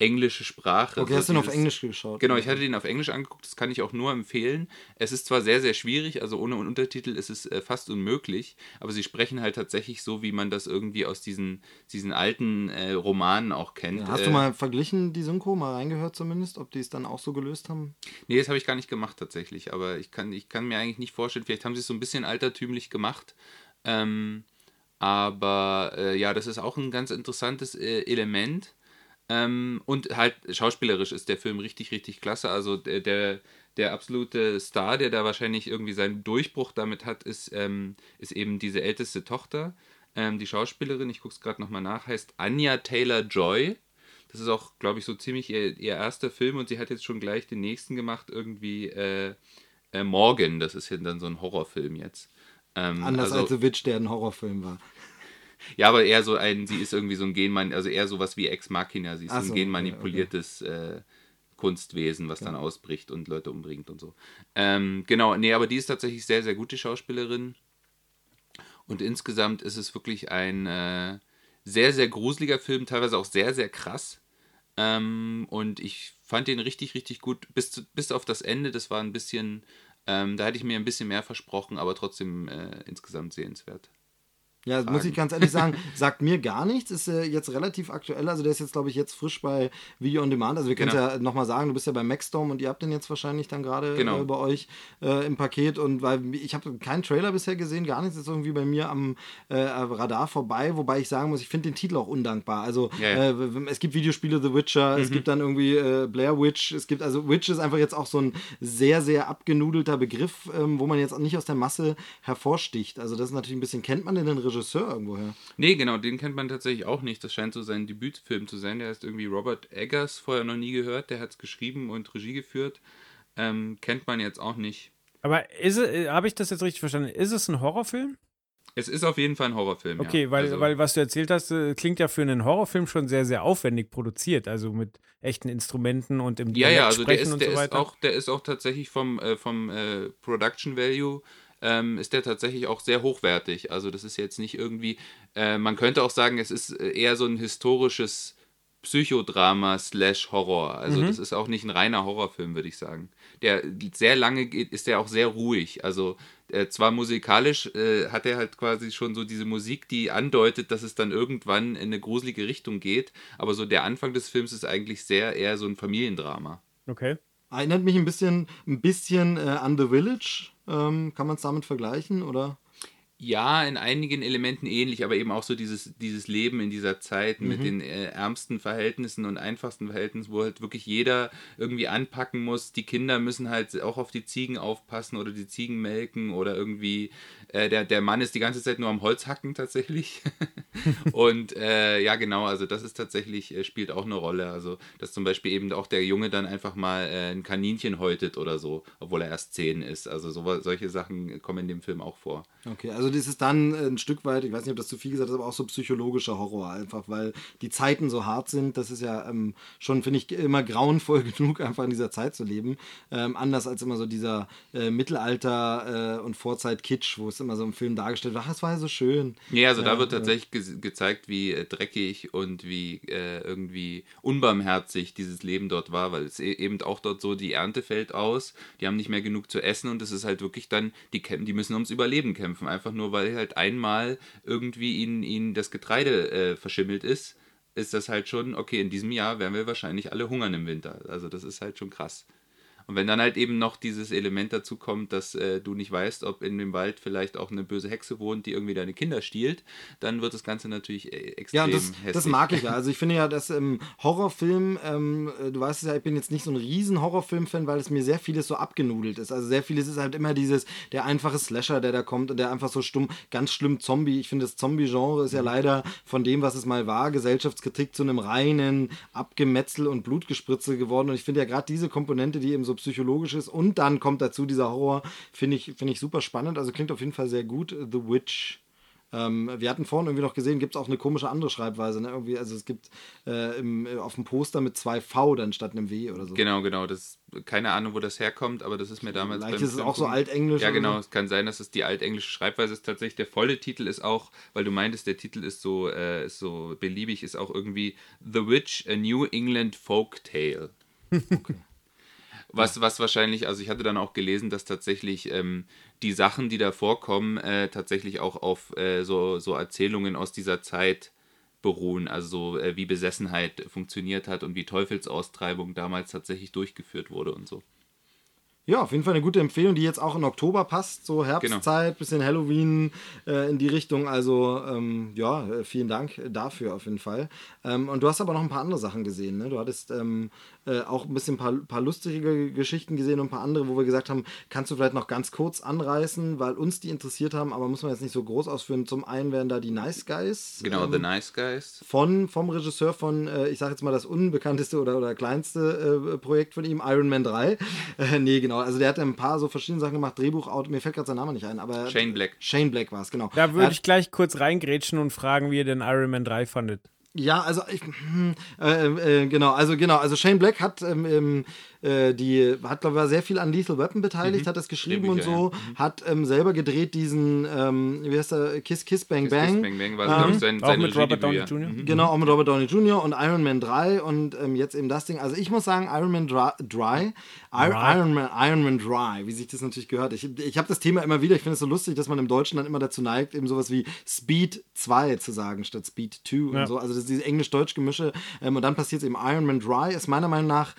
englische Sprache. Okay, hast du ihn auf Englisch geschaut? Genau, ich hatte den auf Englisch angeguckt, das kann ich auch nur empfehlen. Es ist zwar sehr, sehr schwierig, also ohne Untertitel ist es äh, fast unmöglich, aber sie sprechen halt tatsächlich so, wie man das irgendwie aus diesen, diesen alten äh, Romanen auch kennt. Ja, hast äh, du mal verglichen, die Synchro, mal reingehört zumindest, ob die es dann auch so gelöst haben? Nee, das habe ich gar nicht gemacht tatsächlich, aber ich kann, ich kann mir eigentlich nicht vorstellen, vielleicht haben sie es so ein bisschen altertümlich gemacht. Ähm, aber äh, ja, das ist auch ein ganz interessantes äh, Element ähm, und halt schauspielerisch ist der Film richtig, richtig klasse. Also der, der, der absolute Star, der da wahrscheinlich irgendwie seinen Durchbruch damit hat, ist, ähm, ist eben diese älteste Tochter. Ähm, die Schauspielerin, ich gucke es gerade nochmal nach, heißt Anya Taylor Joy. Das ist auch, glaube ich, so ziemlich ihr, ihr, erster Film und sie hat jetzt schon gleich den nächsten gemacht, irgendwie äh, äh, Morgan. Das ist ja dann so ein Horrorfilm jetzt. Ähm, Anders also, als The Witch, der ein Horrorfilm war. Ja, aber eher so ein, sie ist irgendwie so ein Genman, also eher sowas wie Ex Machina, sie ist so, ein genmanipuliertes okay, okay. Äh, Kunstwesen, was ja. dann ausbricht und Leute umbringt und so. Ähm, genau, nee, aber die ist tatsächlich sehr, sehr gute Schauspielerin. Und insgesamt ist es wirklich ein äh, sehr, sehr gruseliger Film, teilweise auch sehr, sehr krass. Ähm, und ich fand den richtig, richtig gut, bis, zu, bis auf das Ende. Das war ein bisschen, ähm, da hätte ich mir ein bisschen mehr versprochen, aber trotzdem äh, insgesamt sehenswert. Ja, Fragen. muss ich ganz ehrlich sagen, sagt mir gar nichts, ist äh, jetzt relativ aktuell, also der ist jetzt, glaube ich, jetzt frisch bei Video on Demand, also wir können genau. ja nochmal sagen, du bist ja bei Maxstorm und ihr habt den jetzt wahrscheinlich dann gerade genau. äh, bei euch äh, im Paket und weil ich habe keinen Trailer bisher gesehen, gar nichts ist irgendwie bei mir am äh, Radar vorbei, wobei ich sagen muss, ich finde den Titel auch undankbar, also ja, ja. Äh, es gibt Videospiele The Witcher, mhm. es gibt dann irgendwie äh, Blair Witch, es gibt, also Witch ist einfach jetzt auch so ein sehr, sehr abgenudelter Begriff, ähm, wo man jetzt nicht aus der Masse hervorsticht, also das ist natürlich ein bisschen, kennt man den Regisseur Regisseur irgendwoher. Nee, genau, den kennt man tatsächlich auch nicht. Das scheint so sein Debütfilm zu sein. Der heißt irgendwie Robert Eggers, vorher noch nie gehört. Der hat es geschrieben und Regie geführt. Ähm, kennt man jetzt auch nicht. Aber äh, habe ich das jetzt richtig verstanden? Ist es ein Horrorfilm? Es ist auf jeden Fall ein Horrorfilm. Okay, ja. weil, also, weil was du erzählt hast, äh, klingt ja für einen Horrorfilm schon sehr, sehr aufwendig produziert, also mit echten Instrumenten und im Ja, ja, also der ist, der so ist auch, der ist auch tatsächlich vom, äh, vom äh, Production Value ähm, ist der tatsächlich auch sehr hochwertig. Also das ist jetzt nicht irgendwie, äh, man könnte auch sagen, es ist äh, eher so ein historisches Psychodrama slash Horror. Also mhm. das ist auch nicht ein reiner Horrorfilm, würde ich sagen. Der sehr lange geht, ist der auch sehr ruhig. Also äh, zwar musikalisch äh, hat er halt quasi schon so diese Musik, die andeutet, dass es dann irgendwann in eine gruselige Richtung geht, aber so der Anfang des Films ist eigentlich sehr eher so ein Familiendrama. Okay. Erinnert mich ein bisschen, ein bisschen äh, an The Village. Ähm, kann man es damit vergleichen, oder? Ja, in einigen Elementen ähnlich, aber eben auch so dieses, dieses Leben in dieser Zeit mhm. mit den äh, ärmsten Verhältnissen und einfachsten Verhältnissen, wo halt wirklich jeder irgendwie anpacken muss. Die Kinder müssen halt auch auf die Ziegen aufpassen oder die Ziegen melken oder irgendwie äh, der, der Mann ist die ganze Zeit nur am Holz hacken tatsächlich. und äh, ja, genau, also das ist tatsächlich, äh, spielt auch eine Rolle. Also, dass zum Beispiel eben auch der Junge dann einfach mal äh, ein Kaninchen häutet oder so, obwohl er erst zehn ist. Also so, solche Sachen kommen in dem Film auch vor. Okay, also das ist dann ein Stück weit, ich weiß nicht, ob das zu viel gesagt ist, aber auch so psychologischer Horror einfach, weil die Zeiten so hart sind. Das ist ja ähm, schon, finde ich, immer grauenvoll genug, einfach in dieser Zeit zu leben. Ähm, anders als immer so dieser äh, Mittelalter- äh, und Vorzeit-Kitsch, wo es immer so im Film dargestellt wird, ach, es war ja so schön. Ja, also da wird tatsächlich ge gezeigt, wie äh, dreckig und wie äh, irgendwie unbarmherzig dieses Leben dort war, weil es e eben auch dort so, die Ernte fällt aus, die haben nicht mehr genug zu essen und es ist halt wirklich dann, die, die müssen ums Überleben kämpfen, einfach nur, weil halt einmal irgendwie ihnen, ihnen das Getreide äh, verschimmelt ist, ist das halt schon, okay, in diesem Jahr werden wir wahrscheinlich alle hungern im Winter. Also das ist halt schon krass. Und wenn dann halt eben noch dieses Element dazu kommt, dass äh, du nicht weißt, ob in dem Wald vielleicht auch eine böse Hexe wohnt, die irgendwie deine Kinder stiehlt, dann wird das Ganze natürlich äh, extrem Ja, das, hässlich. das mag ich ja. Also ich finde ja, dass im Horrorfilm, ähm, äh, du weißt es ja, ich bin jetzt nicht so ein riesen Horrorfilm-Fan, weil es mir sehr vieles so abgenudelt ist. Also sehr vieles ist halt immer dieses, der einfache Slasher, der da kommt und der einfach so stumm, ganz schlimm Zombie. Ich finde, das Zombie-Genre ist ja leider von dem, was es mal war, Gesellschaftskritik zu einem reinen Abgemetzel und Blutgespritze geworden. Und ich finde ja gerade diese Komponente, die eben so psychologisch ist und dann kommt dazu dieser Horror, finde ich, finde ich super spannend. Also klingt auf jeden Fall sehr gut. The Witch. Ähm, wir hatten vorhin irgendwie noch gesehen, gibt es auch eine komische andere Schreibweise. Ne? Irgendwie, also es gibt äh, im, äh, auf dem Poster mit zwei V dann statt einem W oder so. Genau, genau. Das, keine Ahnung, wo das herkommt, aber das ist mir damals Vielleicht ist es auch so altenglisch. Ja, genau. So. Es kann sein, dass es die altenglische Schreibweise ist. Tatsächlich der volle Titel ist auch, weil du meintest, der Titel ist so, äh, ist so beliebig, ist auch irgendwie The Witch, a New England Folk Tale. Was, was wahrscheinlich, also ich hatte dann auch gelesen, dass tatsächlich ähm, die Sachen, die da vorkommen, äh, tatsächlich auch auf äh, so, so Erzählungen aus dieser Zeit beruhen. Also so, äh, wie Besessenheit funktioniert hat und wie Teufelsaustreibung damals tatsächlich durchgeführt wurde und so. Ja, auf jeden Fall eine gute Empfehlung, die jetzt auch in Oktober passt. So Herbstzeit, bisschen Halloween äh, in die Richtung. Also ähm, ja, äh, vielen Dank dafür auf jeden Fall. Ähm, und du hast aber noch ein paar andere Sachen gesehen. Ne? Du hattest ähm, äh, auch ein bisschen ein paar, paar lustige Geschichten gesehen und ein paar andere, wo wir gesagt haben, kannst du vielleicht noch ganz kurz anreißen, weil uns die interessiert haben, aber muss man jetzt nicht so groß ausführen. Zum einen wären da die Nice Guys. Genau, ähm, The Nice Guys. von, vom Regisseur von, äh, ich sage jetzt mal das unbekannteste oder, oder kleinste äh, Projekt von ihm, Iron Man 3. Äh, nee, genau. Also der hat ein paar so verschiedene Sachen gemacht, Drehbuch, Auto, mir fällt gerade sein Name nicht ein, aber. Shane Black. Shane Black war es, genau. Da würde ich gleich kurz reingrätschen und fragen, wie ihr den Iron Man 3 fandet. Ja, also ich, hm, äh, äh, genau, also genau, also Shane Black hat ähm, ähm, äh, die hat glaube ich war sehr viel an Lethal Weapon beteiligt, hat das geschrieben und so, hat ähm, selber gedreht diesen ähm, wie heißt der Kiss Kiss Bang Kiss, Bang. Kiss, Bang Bang war, glaube ich, sein, Auch mit Robert Downey ja. Jr. Mhm. Genau, auch mit Robert Downey Jr. und Iron Man 3 und ähm, jetzt eben das Ding. Also ich muss sagen, Iron Man Dry, Dry Iron. Iron, Man, Iron Man Dry, wie sich das natürlich gehört. Ich, ich habe das Thema immer wieder, ich finde es so lustig, dass man im Deutschen dann immer dazu neigt, eben sowas wie Speed 2 zu sagen, statt Speed 2 Ja. und so. Also das ist diese Englisch-Deutsch-Gemische. Ähm, und dann passiert es eben Iron Man Dry, ist meiner Meinung nach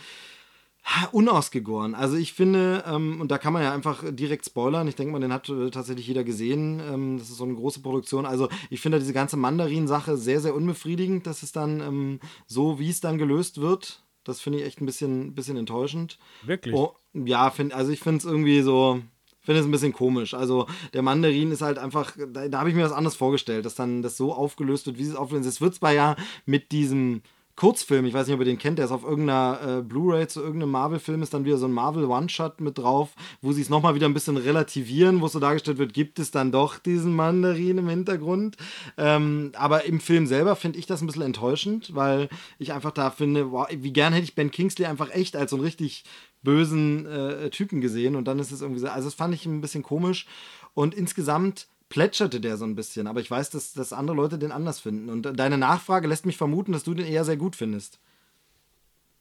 unausgegoren. Also ich finde, ähm, und da kann man ja einfach direkt spoilern, ich denke mal, den hat äh, tatsächlich jeder gesehen, ähm, das ist so eine große Produktion. Also ich finde diese ganze Mandarin-Sache sehr, sehr unbefriedigend, dass es dann ähm, so, wie es dann gelöst wird, das finde ich echt ein bisschen, bisschen enttäuschend. Wirklich? Oh, ja, find, also ich finde es irgendwie so, finde es ein bisschen komisch. Also der Mandarin ist halt einfach, da, da habe ich mir was anderes vorgestellt, dass dann das so aufgelöst wird, wie es auflösen. Es wird zwar ja mit diesem Kurzfilm, ich weiß nicht, ob ihr den kennt, der ist auf irgendeiner äh, Blu-ray zu irgendeinem Marvel-Film, ist dann wieder so ein Marvel-One-Shot mit drauf, wo sie es nochmal wieder ein bisschen relativieren, wo so dargestellt wird, gibt es dann doch diesen Mandarin im Hintergrund. Ähm, aber im Film selber finde ich das ein bisschen enttäuschend, weil ich einfach da finde, wow, wie gern hätte ich Ben Kingsley einfach echt als so einen richtig bösen äh, Typen gesehen und dann ist es irgendwie so, also das fand ich ein bisschen komisch und insgesamt plätscherte der so ein bisschen, aber ich weiß, dass, dass andere Leute den anders finden und deine Nachfrage lässt mich vermuten, dass du den eher sehr gut findest.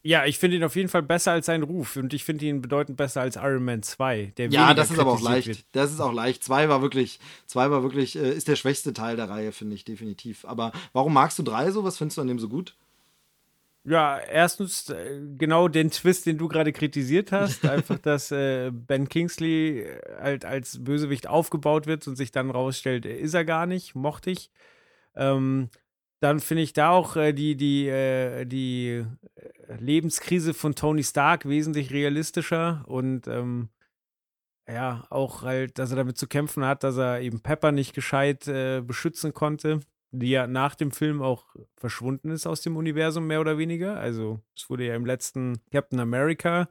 Ja, ich finde ihn auf jeden Fall besser als sein Ruf und ich finde ihn bedeutend besser als Iron Man 2. Der Ja, das ist aber auch leicht. wird. Das ist auch leicht. Zwei war wirklich, zwei war wirklich, äh, ist der schwächste Teil der Reihe, finde ich definitiv. Aber warum magst du drei so? Was findest du an dem so gut? Ja, erstens äh, genau den Twist, den du gerade kritisiert hast, einfach, dass äh, Ben Kingsley äh, halt als Bösewicht aufgebaut wird und sich dann rausstellt, äh, ist er gar nicht, mochte ich. Ähm, dann finde ich da auch äh, die, die, äh, die Lebenskrise von Tony Stark wesentlich realistischer und ähm, ja, auch halt, dass er damit zu kämpfen hat, dass er eben Pepper nicht gescheit beschützen konnte, die ja nach dem Film auch verschwunden ist aus dem Universum, mehr oder weniger. Also, es wurde ja im letzten Captain America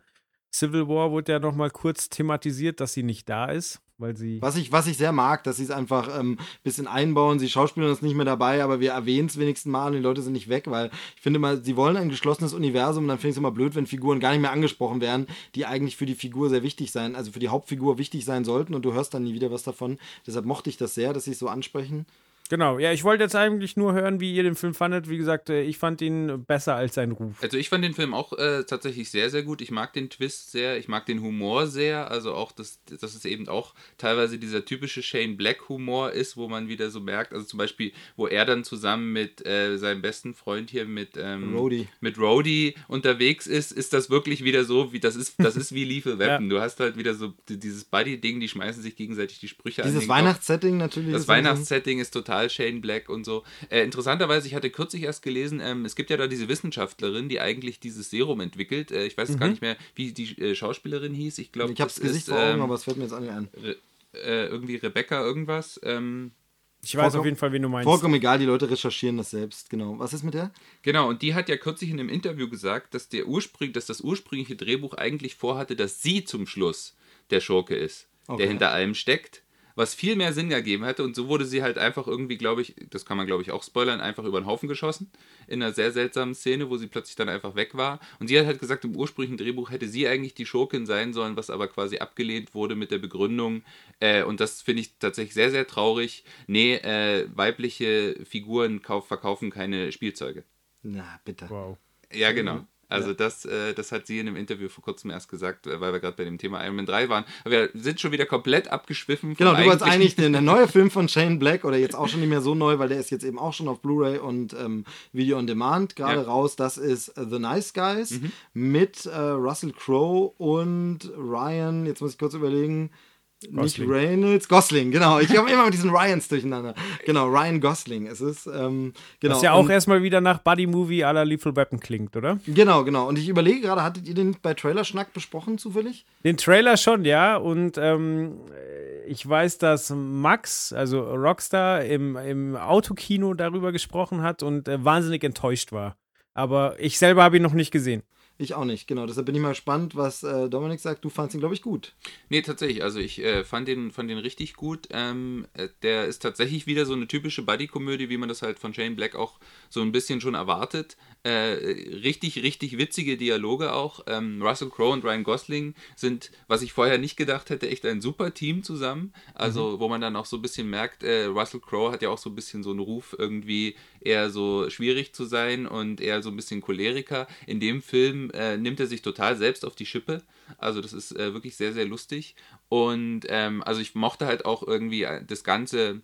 Civil War wurde ja noch mal kurz thematisiert, dass sie nicht da ist, weil sie Was ich, was ich sehr mag, dass sie es einfach ein ähm, bisschen einbauen. Sie schauspielern uns nicht mehr dabei, aber wir erwähnen es wenigstens mal und die Leute sind nicht weg, weil ich finde mal, sie wollen ein geschlossenes Universum und dann finde ich es immer blöd, wenn Figuren gar nicht mehr angesprochen werden, die eigentlich für die Figur sehr wichtig sein, also für die Hauptfigur wichtig sein sollten und du hörst dann nie wieder was davon. Deshalb mochte ich das sehr, dass sie es so ansprechen. Genau, ja, ich wollte jetzt eigentlich nur hören, wie ihr den Film fandet. Wie gesagt, äh, ich fand ihn besser als sein Ruf. Also ich fand den Film auch äh, tatsächlich sehr, sehr gut. Ich mag den Twist sehr, ich mag den Humor sehr. Also auch, dass, dass es eben auch teilweise dieser typische Shane Black Humor ist, wo man wieder so merkt, also zum Beispiel, wo er dann zusammen mit äh, seinem besten Freund hier mit ähm, Rhodey. mit Rhodey unterwegs ist, ist das wirklich wieder so, wie das ist, das ist wie Lethal Weapon. ja. Du hast halt wieder so dieses Buddy-Ding, die schmeißen sich gegenseitig die Sprüche Dieses an. Dieses Weihnachtssetting natürlich. Das Weihnachtssetting ist total total Shane Black und so. Äh, interessanterweise, ich hatte kürzlich erst gelesen, ähm, es gibt ja da diese Wissenschaftlerin, die eigentlich dieses Serum entwickelt. Äh, ich weiß mhm. gar nicht mehr, wie die äh, Schauspielerin hieß. Ich glaube, ich habe das Gesicht vor Augen, ähm, aber es fällt mir jetzt auch nicht ein. Re äh, irgendwie Rebecca irgendwas. Ähm, ich weiß vollkommen, auf jeden Fall, wen du meinst. Vollkommen egal, die Leute recherchieren das selbst, genau. Was ist mit der? Genau, und die hat ja kürzlich in einem Interview gesagt, dass, der Urspring, dass das ursprüngliche Drehbuch eigentlich vorhatte, dass sie zum Schluss der Schurke ist, okay. der hinter allem steckt was viel mehr Sinn ergeben hätte. Und so wurde sie halt einfach irgendwie, glaube ich, das kann man glaube ich auch spoilern, einfach über den Haufen geschossen. In einer sehr seltsamen Szene, wo sie plötzlich dann einfach weg war. Und sie hat halt gesagt, im ursprünglichen Drehbuch hätte sie eigentlich die Schurkin sein sollen, was aber quasi abgelehnt wurde mit der Begründung. Äh, und das finde ich tatsächlich sehr, sehr traurig. Nee, äh, weibliche Figuren kauf, verkaufen keine Spielzeuge. Na, bitte. Wow. Ja, genau. Also ja. das, äh, das hat sie in einem Interview vor kurzem erst gesagt, äh, weil wir gerade bei dem Thema Iron Man 3 waren. Aber wir sind schon wieder komplett abgeschwiffen. Genau, du wolltest eigentlich der neue Film von Shane Black oder jetzt auch schon nicht mehr so neu, weil der ist jetzt eben auch schon auf Blu-ray und ähm, Video on Demand gerade ja. raus. Das ist The Nice Guys mhm. mit äh, Russell Crowe und Ryan, jetzt muss ich kurz überlegen, Gosling. Nicht Reynolds, Gosling, genau. Ich komme immer mit diesen Ryans durcheinander. Genau, Ryan Gosling ist es. Ähm, genau. Was ja auch und, erstmal wieder nach Buddy-Movie à la Lethal Weapon klingt, oder? Genau, genau. Und ich überlege gerade, hattet ihr den bei Trailerschnack besprochen zufällig? Den Trailer schon, ja. Und ähm, ich weiß, dass Max, also Rockstar, im, im Autokino darüber gesprochen hat und äh, wahnsinnig enttäuscht war. Aber ich selber habe ihn noch nicht gesehen. Ich auch nicht, genau. Deshalb bin ich mal gespannt, was äh, Dominik sagt. Du fandest ihn, glaube ich, gut. Nee, tatsächlich. Also ich äh, fand, den, fand den richtig gut. Ähm, äh, der ist tatsächlich wieder so eine typische Buddy-Komödie, wie man das halt von Shane Black auch so ein bisschen schon erwartet. Äh, richtig, richtig witzige Dialoge auch. Ähm, Russell Crowe und Ryan Gosling sind, was ich vorher nicht gedacht hätte, echt ein super Team zusammen. Also, mhm. wo man dann auch so ein bisschen merkt, äh, Russell Crowe hat ja auch so ein bisschen so einen Ruf, irgendwie eher so schwierig zu sein und eher so ein bisschen Choleriker. In dem Film äh, nimmt er sich total selbst auf die Schippe. Also, das ist äh, wirklich sehr, sehr lustig. Und ähm, also ich mochte halt auch irgendwie das ganze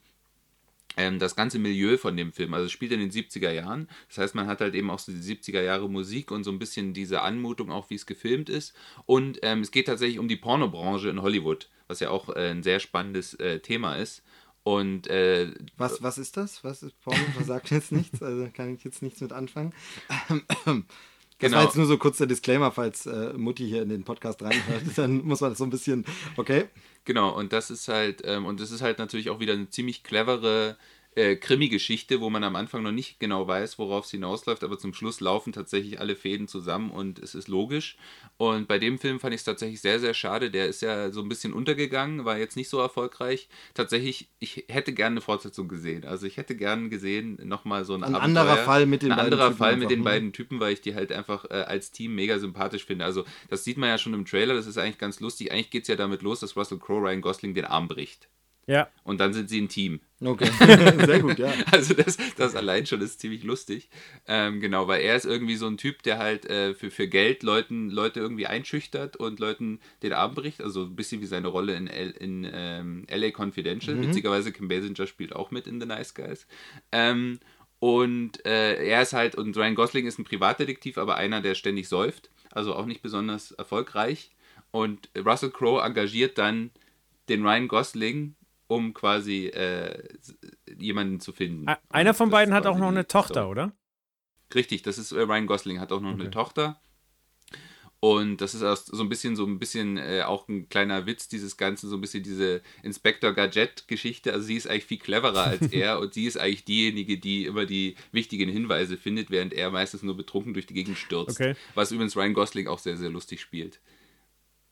ähm, das ganze Milieu von dem Film. Also es spielt in den 70er Jahren. Das heißt, man hat halt eben auch so die 70er Jahre Musik und so ein bisschen diese Anmutung auch, wie es gefilmt ist. Und ähm, es geht tatsächlich um die Pornobranche in Hollywood, was ja auch äh, ein sehr spannendes äh, Thema ist. Und äh, was, was ist das? Was ist Porno? Das sagt jetzt nichts, also kann ich jetzt nichts mit anfangen. Das genau. war jetzt nur so kurz der Disclaimer, falls äh, Mutti hier in den Podcast reinhört, dann muss man das so ein bisschen, okay. Genau, und das ist halt, ähm, und das ist halt natürlich auch wieder eine ziemlich clevere äh, Krimi-Geschichte, wo man am Anfang noch nicht genau weiß, worauf es hinausläuft, aber zum Schluss laufen tatsächlich alle Fäden zusammen und es ist logisch. Und bei dem Film fand ich es tatsächlich sehr, sehr schade. Der ist ja so ein bisschen untergegangen, war jetzt nicht so erfolgreich. Tatsächlich, ich hätte gerne eine Fortsetzung gesehen. Also ich hätte gerne gesehen, nochmal so ein, ein anderer Fall mit den ein beiden anderer Typen Fall mit den ne? beiden Typen, weil ich die halt einfach äh, als Team mega sympathisch finde. Also das sieht man ja schon im Trailer, das ist eigentlich ganz lustig. Eigentlich geht es ja damit los, dass Russell Crowe Ryan Gosling den Arm bricht. Ja. Und dann sind sie ein Team. Okay, sehr gut, ja. Also das, das allein schon ist ziemlich lustig. Ähm, genau, weil er ist irgendwie so ein Typ, der halt äh, für, für Geld Leuten, Leute irgendwie einschüchtert und Leuten den Arm bricht. Also ein bisschen wie seine Rolle in, L, in ähm, LA Confidential. Mhm. Witzigerweise Kim Basinger spielt auch mit in The Nice Guys. Ähm, und äh, er ist halt, und Ryan Gosling ist ein Privatdetektiv, aber einer, der ständig säuft. Also auch nicht besonders erfolgreich. Und Russell Crowe engagiert dann den Ryan Gosling um quasi äh, jemanden zu finden. Einer von beiden hat auch noch eine Tochter, so. oder? Richtig, das ist äh, Ryan Gosling, hat auch noch okay. eine Tochter. Und das ist auch so ein bisschen, so ein bisschen äh, auch ein kleiner Witz, dieses Ganze, so ein bisschen diese Inspector Gadget-Geschichte. Also sie ist eigentlich viel cleverer als er und sie ist eigentlich diejenige, die immer die wichtigen Hinweise findet, während er meistens nur betrunken durch die Gegend stürzt. Okay. Was übrigens Ryan Gosling auch sehr, sehr lustig spielt.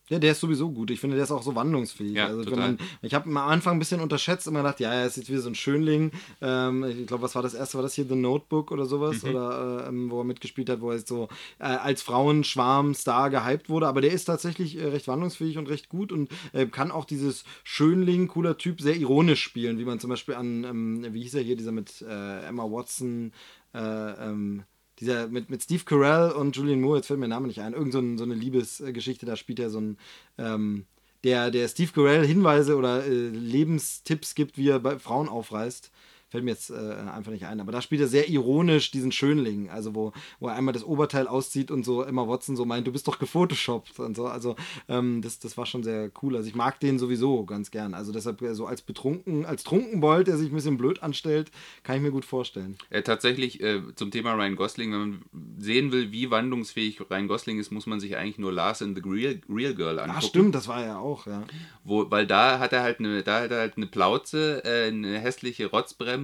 Ja, der ist sowieso gut. Ich finde, der ist auch so wandlungsfähig. Ja, also, man, ich habe am Anfang ein bisschen unterschätzt, immer gedacht, ja, er ist jetzt wieder so ein Schönling. Ähm, ich glaube, was war das erste? War das hier The Notebook oder sowas? Mhm. Oder ähm, wo er mitgespielt hat, wo er jetzt so äh, als Frauenschwarm-Star gehypt wurde. Aber der ist tatsächlich äh, recht wandlungsfähig und recht gut und äh, kann auch dieses Schönling, cooler Typ, sehr ironisch spielen, wie man zum Beispiel an, ähm, wie hieß er hier, dieser mit äh, Emma Watson, äh, ähm, dieser mit, mit Steve Carell und Julian Moore, jetzt fällt mir der Name nicht ein, irgend so, so eine Liebesgeschichte, da spielt er so ein, ähm, der, der Steve Carell Hinweise oder äh, Lebenstipps gibt, wie er bei Frauen aufreißt. Fällt mir jetzt äh, einfach nicht ein. Aber da spielt er sehr ironisch diesen Schönling. Also, wo, wo er einmal das Oberteil auszieht und so Emma Watson so meint, du bist doch gefotoshoppt und so. Also, ähm, das, das war schon sehr cool. Also, ich mag den sowieso ganz gern. Also, deshalb äh, so als betrunken, als Trunkenbold, der sich ein bisschen blöd anstellt, kann ich mir gut vorstellen. Äh, tatsächlich äh, zum Thema Ryan Gosling, wenn man sehen will, wie wandlungsfähig Ryan Gosling ist, muss man sich eigentlich nur Lars in the Real, Real Girl angucken. Ach, stimmt, das war er ja auch, ja. Wo, weil da hat er halt eine, da hat er halt eine Plauze, äh, eine hässliche Rotzbremse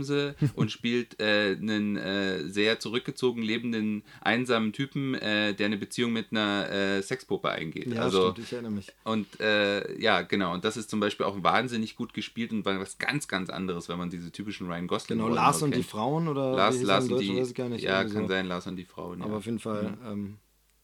und spielt äh, einen äh, sehr zurückgezogen lebenden, einsamen Typen, äh, der eine Beziehung mit einer äh, Sexpuppe eingeht. Ja, also, stimmt, ich erinnere mich. Und äh, ja, genau. Und das ist zum Beispiel auch wahnsinnig gut gespielt und war was ganz, ganz anderes, wenn man diese typischen Ryan Gosling Genau, Lars und die kennt. Frauen oder Lars, Lars und die. weiß ich gar nicht. ja, kann so. sein, Lars und die Frauen. Aber ja. auf jeden Fall ähm,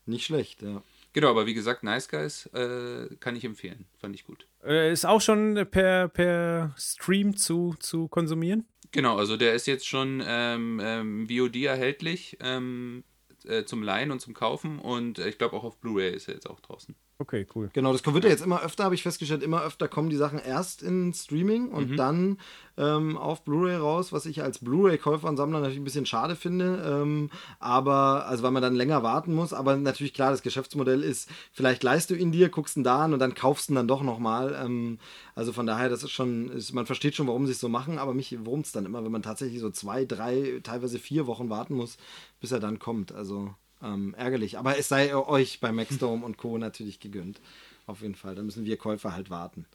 nicht schlecht, ja. Genau, aber wie gesagt, Nice Guys äh, kann ich empfehlen. Fand ich gut. Äh, ist auch schon per, per Stream zu, zu konsumieren? Genau, also der ist jetzt schon ähm, ähm, VOD erhältlich ähm, äh, zum Leihen und zum Kaufen und äh, ich glaube auch auf Blu-ray ist er jetzt auch draußen. Okay, cool. Genau, das wird ja jetzt immer öfter, habe ich festgestellt, immer öfter kommen die Sachen erst in Streaming und Mhm. dann ähm, auf Blu-ray raus, was ich als Blu-ray-Käufer und Sammler natürlich ein bisschen schade finde. Ähm, aber, also weil man dann länger warten muss, aber natürlich klar, das Geschäftsmodell ist, vielleicht leist du ihn dir, guckst ihn da an und dann kaufst ihn dann doch nochmal. Ähm, also von daher, das ist schon, ist, man versteht schon, warum sie es so machen, aber mich wurmt es dann immer, wenn man tatsächlich so zwei, drei, teilweise vier Wochen warten muss, bis er dann kommt. Also ähm, ärgerlich. Aber es sei euch bei Maxdome und Co. natürlich gegönnt. Auf jeden Fall. Da müssen wir Käufer halt warten.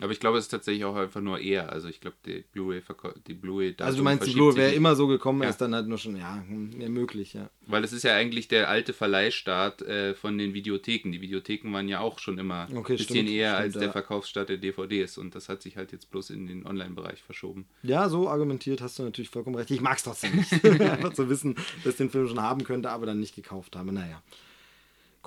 Aber ich glaube, es ist tatsächlich auch einfach nur eher. Also ich glaube, die Blu-ray die Blu-ray Also du meinst, die verschiebt Blu sich wäre immer so gekommen, Ja. ist dann halt nur schon, ja, hm, ja möglich, ja. Weil es ist ja eigentlich der alte Verleihstart äh, von den Videotheken. Die Videotheken waren ja auch schon immer ein Okay, bisschen stimmt, eher stimmt, als der ja. Verkaufsstart der DVDs. Und das hat sich halt jetzt bloß in den Online-Bereich verschoben. Ja, so argumentiert hast du natürlich vollkommen recht. Ich mag es trotzdem nicht. Einfach zu wissen, dass ich den Film schon haben könnte, aber dann nicht gekauft habe. Naja.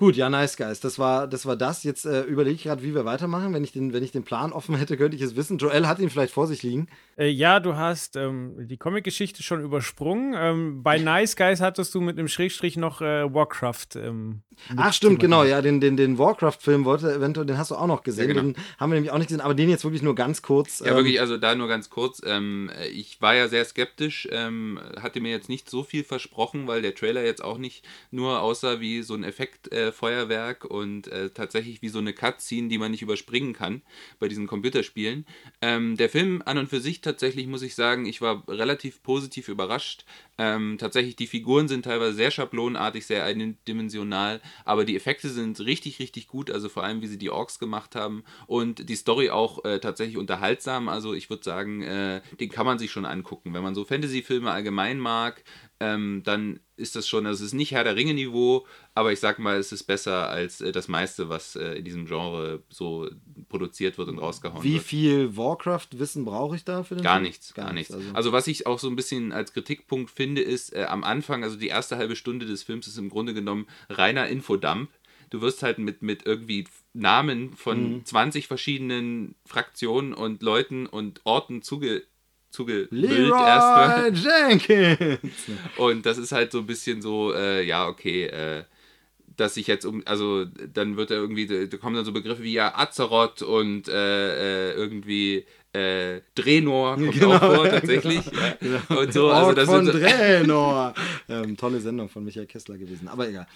Gut, ja, nice guys. Das war das. War das. Jetzt äh, überlege ich gerade, wie wir weitermachen. Wenn ich, den, wenn ich den Plan offen hätte, könnte ich es wissen. Joel hat ihn vielleicht vor sich liegen. Äh, ja, du hast ähm, die Comic-Geschichte schon übersprungen. Ähm, bei Nice Guys hattest du mit einem Schrägstrich noch äh, Warcraft. Ähm, Ach, stimmt, genau. Ja, den, den, den Warcraft-Film wollte eventuell, den hast du auch noch gesehen. Ja, genau. Den haben wir nämlich auch nicht gesehen, aber den jetzt wirklich nur ganz kurz. Ja, ähm, wirklich, also da nur ganz kurz. Ähm, ich war ja sehr skeptisch, ähm, hatte mir jetzt nicht so viel versprochen, weil der Trailer jetzt auch nicht nur aussah wie so ein Effektfeuerwerk äh, Feuerwerk und äh, tatsächlich wie so eine Cutscene, die man nicht überspringen kann bei diesen Computerspielen. Ähm, der Film an und für sich tatsächlich, muss ich sagen, ich war relativ positiv überrascht. Ähm, tatsächlich, die Figuren sind teilweise sehr schablonenartig, sehr eindimensional, aber die Effekte sind richtig, richtig gut, also vor allem, wie sie die Orks gemacht haben und die Story auch äh, tatsächlich unterhaltsam, also ich würde sagen, äh, den kann man sich schon angucken. Wenn man so Fantasy-Filme allgemein mag, ähm, dann ist das schon, also es ist nicht Herr der Ringe-Niveau, aber ich sag mal, es ist besser als äh, das meiste, was äh, in diesem Genre so produziert wird und rausgehauen Wie wird. viel Warcraft-Wissen brauche ich da für den Gar Film? nichts, gar, nichts. Also. Also, was ich auch so ein bisschen als Kritikpunkt finde, ist äh, am Anfang, also die erste halbe Stunde des Films ist im Grunde genommen reiner Infodump. Du wirst halt mit, mit irgendwie Namen von Mhm. 20 verschiedenen Fraktionen und Leuten und Orten zuge, zugebildet erstmal. Jenkins! Und das ist halt so ein bisschen so, äh, ja, okay, äh, dass ich jetzt um, also dann wird er irgendwie, da kommen dann so Begriffe wie ja Azeroth und äh, äh, irgendwie äh, Drenor kommt Genau, auch vor tatsächlich. genau. Ja. Und so, also das von sind so, Draenor. ähm, tolle Sendung von Michael Kessler gewesen, aber egal.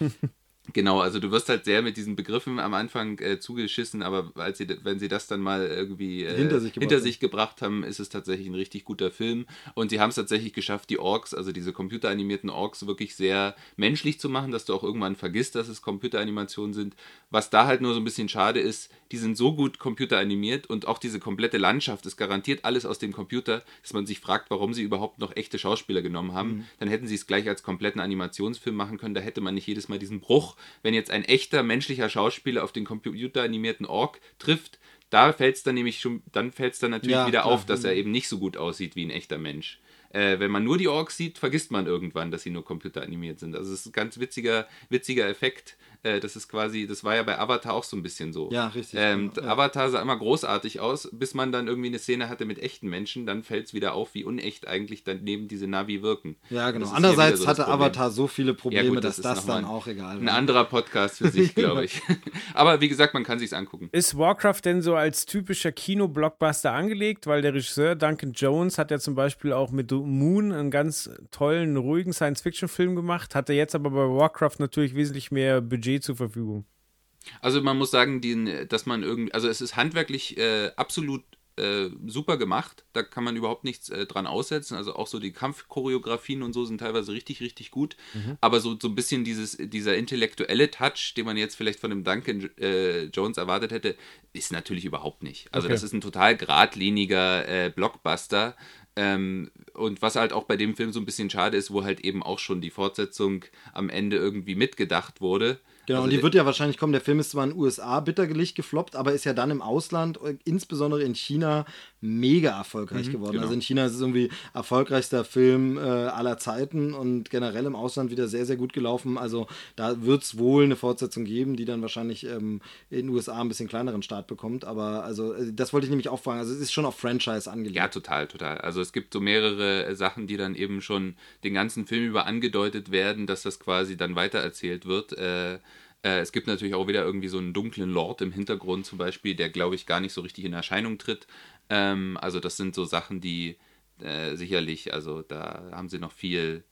Genau, also du wirst halt sehr mit diesen Begriffen am Anfang äh, zugeschissen, aber als sie, wenn sie das dann mal irgendwie äh, Hinter sich gebracht hinter haben. sich gebracht haben, ist es tatsächlich ein richtig guter Film. Und sie haben es tatsächlich geschafft, die Orks, also diese computeranimierten Orks, wirklich sehr menschlich zu machen, dass du auch irgendwann vergisst, dass es Computeranimationen sind. Was da halt nur so ein bisschen schade ist, die sind so gut computeranimiert und auch diese komplette Landschaft ist garantiert alles aus dem Computer, dass man sich fragt, warum sie überhaupt noch echte Schauspieler genommen haben. Mhm. Dann hätten sie es gleich als kompletten Animationsfilm machen können, da hätte man nicht jedes Mal diesen Bruch auch, wenn jetzt ein echter menschlicher Schauspieler auf den computeranimierten Ork trifft, da fällt es dann nämlich schon, dann fällt es dann natürlich Ja, wieder klar. auf, dass er eben nicht so gut aussieht wie ein echter Mensch. Äh, wenn man nur die Orks sieht, vergisst man irgendwann, dass sie nur computeranimiert sind. Also es ist ein ganz witziger, witziger Effekt. Äh, das ist quasi, das war ja bei Avatar auch so ein bisschen so. Ja, richtig. Ähm, Ja. Avatar sah immer großartig aus, bis man dann irgendwie eine Szene hatte mit echten Menschen, dann fällt es wieder auf, wie unecht eigentlich daneben diese Navi wirken. Ja, genau. Andererseits so hatte. Avatar so viele Probleme, gut, dass das ist das dann ein- auch egal Ein war. anderer Podcast für sich, glaube ich. Aber wie gesagt, man kann sich's angucken. Ist Warcraft denn so als typischer Kino-Blockbuster angelegt? Weil der Regisseur Duncan Jones hat ja zum Beispiel auch mit Moon einen ganz tollen, ruhigen Science-Fiction-Film gemacht, hatte jetzt aber bei Warcraft natürlich wesentlich mehr Budget zur Verfügung. Also man muss sagen, die, dass man irgendwie, also es ist handwerklich äh, absolut äh, super gemacht. Da kann man überhaupt nichts äh, dran aussetzen. Also auch so die Kampfchoreografien und so sind teilweise richtig, richtig gut. Aber so, so ein bisschen dieses, dieser intellektuelle Touch, den man jetzt vielleicht von dem Duncan äh, Jones erwartet hätte, ist natürlich überhaupt nicht. Also Okay. das ist ein total geradliniger äh, Blockbuster. Ähm, und was halt auch bei dem Film so ein bisschen schade ist, wo halt eben auch schon die Fortsetzung am Ende irgendwie mitgedacht wurde. Genau, also und die wird ja wahrscheinlich kommen. Der Film ist zwar in den USA bitterlich gefloppt, aber ist ja dann im Ausland, äh, insbesondere in China, mega erfolgreich geworden. genau. Also in China ist es irgendwie erfolgreichster Film äh, aller Zeiten und generell im Ausland wieder sehr, sehr gut gelaufen. Also da wird es wohl eine Fortsetzung geben, die dann wahrscheinlich ähm, in den USA ein bisschen kleineren Start bekommt. Aber also äh, das wollte ich nämlich auch fragen. Also es ist schon auf Franchise angelegt. Ja, total, total. Also es gibt so mehrere äh, Sachen, die dann eben schon den ganzen Film über angedeutet werden, dass das quasi dann weitererzählt wird. Äh, äh, es gibt natürlich auch wieder irgendwie so einen dunklen Lord im Hintergrund zum Beispiel, der, glaube ich, gar nicht so richtig in Erscheinung tritt. Ähm, also das sind so Sachen, die äh, sicherlich, also da haben sie noch viel,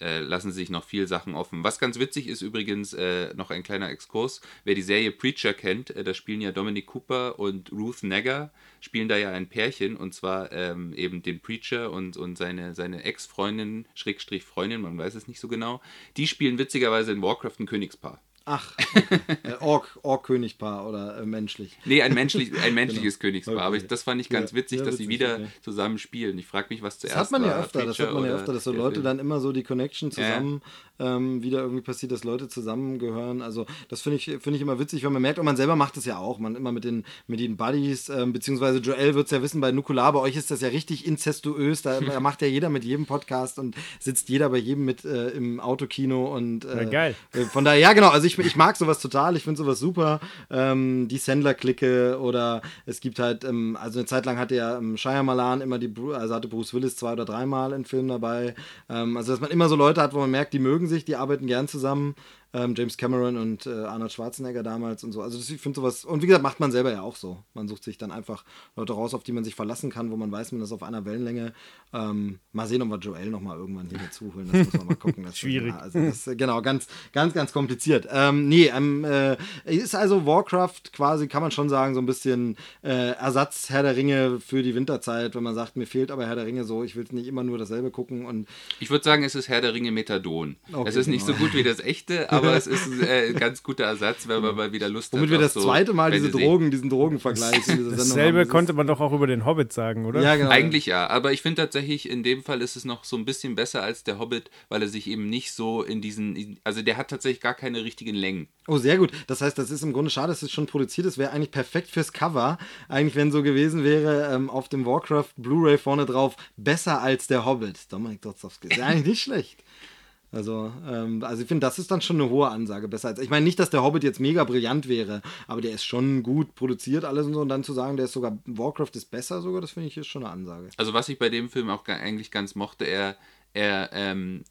äh, lassen sich noch viel Sachen offen. Was ganz witzig ist übrigens, äh, noch ein kleiner Exkurs, wer die Serie Preacher kennt, äh, da spielen ja Dominic Cooper und Ruth Negger, spielen da ja ein Pärchen und zwar ähm, eben den Preacher und, und seine, seine Ex-Freundin, Schrägstrich Freundin, man weiß es nicht so genau, die spielen witzigerweise in Warcraft ein Königspaar. Ach, äh, Ork, Ork-Königpaar oder äh, menschlich. Nee, ein, menschlich, ein menschliches Königspaar. Okay. Aber ich, das fand ich ganz Ja, witzig, ja, dass sie witzig, wieder okay. zusammen spielen. Ich frage mich, was zuerst Das hat man ja war, öfter, das hat man ja öfter, dass so Leute Film. dann immer so die Connection zusammen ähm, wieder irgendwie passiert, dass Leute zusammengehören. Also das finde ich, finde ich immer witzig, wenn man merkt, und man selber macht es ja auch, man immer mit den, mit den Buddies, ähm, beziehungsweise Joel wird es ja wissen, bei Nukular, bei euch ist das ja richtig inzestuös, da, da macht ja jeder mit jedem Podcast und sitzt jeder bei jedem mit äh, im Autokino und äh, Ja, geil. äh, Von daher, ja genau, also ich, ich mag sowas total, ich finde sowas super. Ähm, die Sandler-Clique oder es gibt halt, ähm, also eine Zeit lang hatte ja ähm, Shyamalan immer die, also hatte Bruce Willis zwei oder dreimal in Filmen dabei. Ähm, also dass man immer so Leute hat, wo man merkt, die mögen sich, die arbeiten gern zusammen. Ähm, James Cameron und äh, Arnold Schwarzenegger damals und so. Also das, ich finde sowas, und wie gesagt, macht man selber ja auch so. Man sucht sich dann einfach Leute raus, auf die man sich verlassen kann, wo man weiß, man ist auf einer Wellenlänge. Ähm, mal sehen, ob wir Joel nochmal irgendwann hier dazu holen. Das muss man mal gucken. Das Schwierig. Ja, also das ist genau ganz, ganz, ganz kompliziert. Ähm, nee, ähm, äh, ist also Warcraft quasi, kann man schon sagen, so ein bisschen äh, Ersatz Herr der Ringe für die Winterzeit, wenn man sagt, mir fehlt aber Herr der Ringe so, ich will nicht immer nur dasselbe gucken und Ich würde sagen, es ist Herr der Ringe Methadon. Okay, es ist nicht genau. so gut wie das echte, aber es ist ein äh, ganz guter Ersatz, wenn man mal wieder Lust womit hat. wir auf das so zweite Mal diese. Drogen, diesen Drogenvergleich in dieser Dasselbe konnte man doch auch über den Hobbit sagen, oder? ja, genau. Eigentlich ja, aber ich finde tatsächlich, in dem Fall ist es noch so ein bisschen besser als der Hobbit, weil er sich eben nicht so in diesen, also der hat tatsächlich gar keine richtigen Längen. Oh, sehr gut. Das heißt, das ist im Grunde schade, dass es schon produziert ist. Wäre eigentlich perfekt fürs Cover. Eigentlich, wenn so gewesen wäre, ähm, auf dem Warcraft Blu-ray vorne drauf, besser als der Hobbit. Dominik Dotzowski. Ist ja eigentlich nicht schlecht. Also, ähm, also ich finde, das ist dann schon eine hohe Ansage. Besser als. Ich meine nicht, dass der Hobbit jetzt mega brillant wäre, aber der ist schon gut produziert, alles und so. Und dann zu sagen, der ist sogar, Warcraft ist besser sogar, das finde ich ist schon eine Ansage. Also was ich bei dem Film auch eigentlich ganz mochte, er, er, ähm,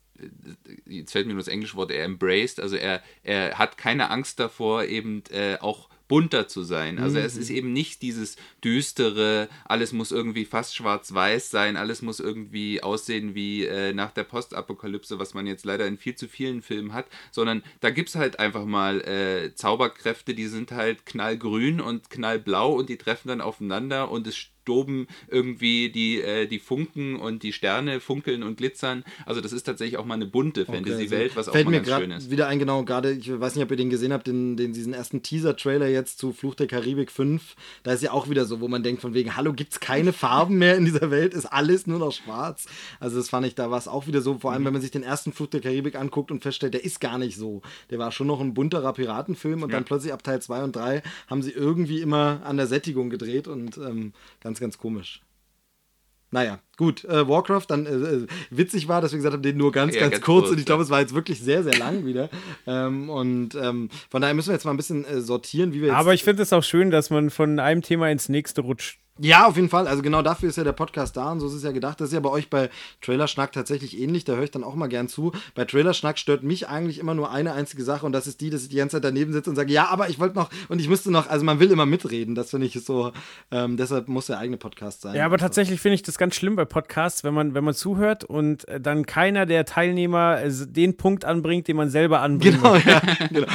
jetzt fällt mir nur das englische Wort, er embraced, also er, er hat keine Angst davor, eben äh, auch bunter zu sein. Also es ist eben nicht dieses düstere, alles muss irgendwie fast schwarz-weiß sein, alles muss irgendwie aussehen wie äh, nach der Postapokalypse, was man jetzt leider in viel zu vielen Filmen hat, sondern da gibt es halt einfach mal äh, Zauberkräfte, die sind halt knallgrün und knallblau und die treffen dann aufeinander und es doben irgendwie die, äh, die Funken und die Sterne funkeln und glitzern. Also das ist tatsächlich auch mal eine bunte Fantasy-Welt, was auch Fällt mal mir ganz schön ist. wieder ein, genau, gerade, ich weiß nicht, ob ihr den gesehen habt, den, den, diesen ersten Teaser-Trailer jetzt zu Fluch der Karibik 5. Da ist ja auch wieder so, wo man denkt von wegen, hallo, gibt es keine Farben mehr in dieser Welt? Ist alles nur noch schwarz? Also das fand ich, da war es auch wieder so, vor allem, wenn man sich den ersten Fluch der Karibik anguckt und feststellt, der ist gar nicht so. Der war schon noch ein bunterer Piratenfilm und Ja. dann plötzlich ab Teil 2 und 3 haben sie irgendwie immer an der Sättigung gedreht und ähm, ganz, ganz komisch. Naja, gut. Äh, Warcraft, dann äh, äh, witzig war, dass wir gesagt haben, den nur ganz, Ja, ganz, ganz kurz. kurz, Und ich glaube, ja. es war jetzt wirklich sehr, sehr lang wieder. ähm, und ähm, von daher müssen wir jetzt mal ein bisschen äh, sortieren, wie wir jetzt. Aber ich finde es auch schön, dass man von einem Thema ins nächste rutscht. Ja, auf jeden Fall. Also genau dafür ist ja der Podcast da und so ist es ja gedacht. Das ist ja bei euch bei Trailerschnack tatsächlich ähnlich. Da höre ich dann auch mal gern zu. Bei Trailerschnack stört mich eigentlich immer nur eine einzige Sache und das ist die, dass ich die ganze Zeit daneben sitze und sage, ja, aber ich wollte noch und ich müsste noch, also man will immer mitreden. Das finde ich so, ähm, deshalb muss der eigene Podcast sein. Ja, aber tatsächlich finde ich das ganz schlimm bei Podcasts, wenn man, wenn man zuhört und äh, dann keiner der Teilnehmer äh, den Punkt anbringt, den man selber anbringt. Genau, ja, genau.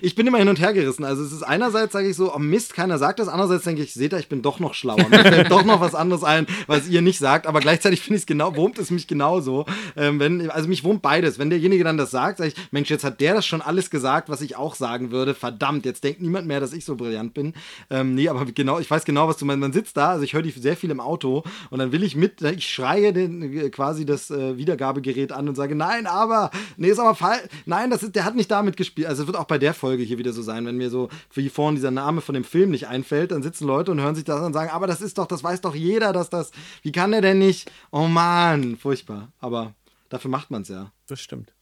Ich bin immer hin und her gerissen. Also es ist einerseits sage ich so, oh Mist, keiner sagt das. Andererseits denke ich, seht ihr, ich bin doch noch schlauer. Mir fällt doch noch was anderes ein, was ihr nicht sagt. Aber gleichzeitig finde ich es genau, wurmt es mich genauso. Ähm, wenn, also mich wurmt beides. Wenn derjenige dann das sagt, sage ich, Mensch, jetzt hat der das schon alles gesagt, was ich auch sagen würde. Verdammt, jetzt denkt niemand mehr, dass ich so brillant bin. Ähm, nee, aber genau, ich weiß genau, was du meinst. Man sitzt da, also ich höre die sehr viel im Auto und dann will ich mit, ich schreie den, äh, quasi das äh, Wiedergabegerät an und sage, nein, aber, nee, ist aber falsch. Nein, das ist, der hat nicht damit gespielt. Also es wird auch bei der Folge hier wieder so sein, wenn mir so wie vorhin dieser Name von dem Film nicht einfällt, dann sitzen Leute und hören sich das an und sagen, aber das ist doch, das weiß doch jeder, dass das, wie kann der denn nicht? Oh Mann, furchtbar. Aber dafür macht man es ja. Das stimmt.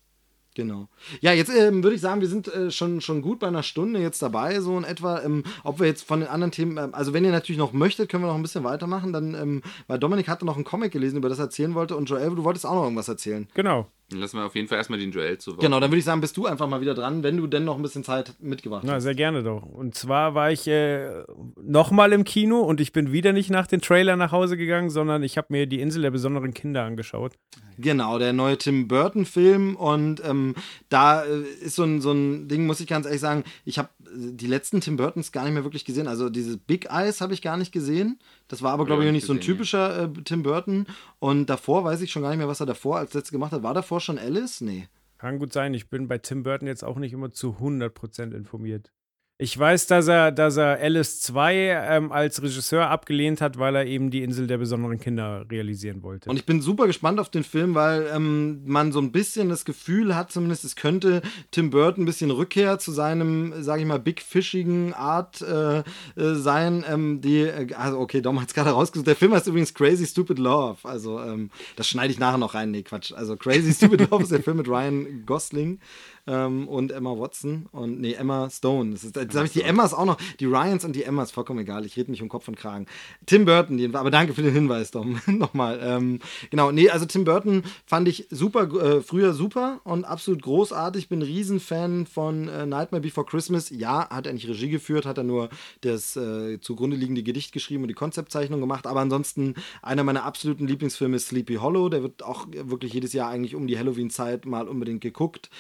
Genau. Ja, jetzt ähm, würde ich sagen, wir sind äh, schon, schon gut bei einer Stunde jetzt dabei, so in etwa. Ähm, ob wir jetzt von den anderen Themen, ähm, also wenn ihr natürlich noch möchtet, können wir noch ein bisschen weitermachen, dann, ähm, weil Dominik hatte noch einen Comic gelesen, über das er erzählen wollte und Joel, du wolltest auch noch irgendwas erzählen. Genau. Dann lassen wir auf jeden Fall erstmal den Joel zu. Genau, dann würde ich sagen, bist du einfach mal wieder dran, wenn du denn noch ein bisschen Zeit mitgebracht Na, hast. sehr gerne doch. Und zwar war ich äh, nochmal im Kino und ich bin wieder nicht nach den Trailer nach Hause gegangen, sondern ich habe mir die Insel der besonderen Kinder angeschaut. Genau, der neue Tim Burton-Film und ähm, da äh, ist so ein, so ein Ding, muss ich ganz ehrlich sagen, ich habe die letzten Tim Burtons gar nicht mehr wirklich gesehen. Also dieses Big Eyes habe ich gar nicht gesehen. Das war aber, glaube ich, Ja, noch nicht so ein typischer äh, Tim Burton. Und davor weiß ich schon gar nicht mehr, was er davor als letztes gemacht hat. War davor schon Alice? Nee. Kann gut sein, ich bin bei Tim Burton jetzt auch nicht immer zu 100% informiert. Ich weiß, dass er, dass er Alice 2 ähm, als Regisseur abgelehnt hat, weil er eben die Insel der besonderen Kinder realisieren wollte. Und ich bin super gespannt auf den Film, weil ähm, man so ein bisschen das Gefühl hat, zumindest es könnte Tim Burton ein bisschen Rückkehr zu seinem, sage ich mal, big fishigen Art äh, äh, sein. Ähm, die, äh, also okay, Dom hat es gerade rausgesucht. Der Film heißt übrigens Crazy Stupid Love. Also ähm, das schneide ich nachher noch rein. Nee, Quatsch. Also Crazy Stupid Love ist der Film mit Ryan Gosling ähm, und Emma Watson und nee, Emma Stone. Das ist, jetzt habe ich die Emmas auch noch, die Ryans und die Emmas, vollkommen egal. Ich rede mich um Kopf und Kragen. Tim Burton, jedenfalls, aber danke für den Hinweis, Dom. Nochmal. Ähm, genau, nee, also Tim Burton fand ich super, äh, früher super und absolut großartig. Bin Riesenfan von äh, Nightmare Before Christmas. Ja, hat er nicht Regie geführt, hat er nur das äh, zugrunde liegende Gedicht geschrieben und die Konzeptzeichnung gemacht. Aber ansonsten einer meiner absoluten Lieblingsfilme ist Sleepy Hollow. Der wird auch wirklich jedes Jahr eigentlich um die Halloween-Zeit mal unbedingt geguckt.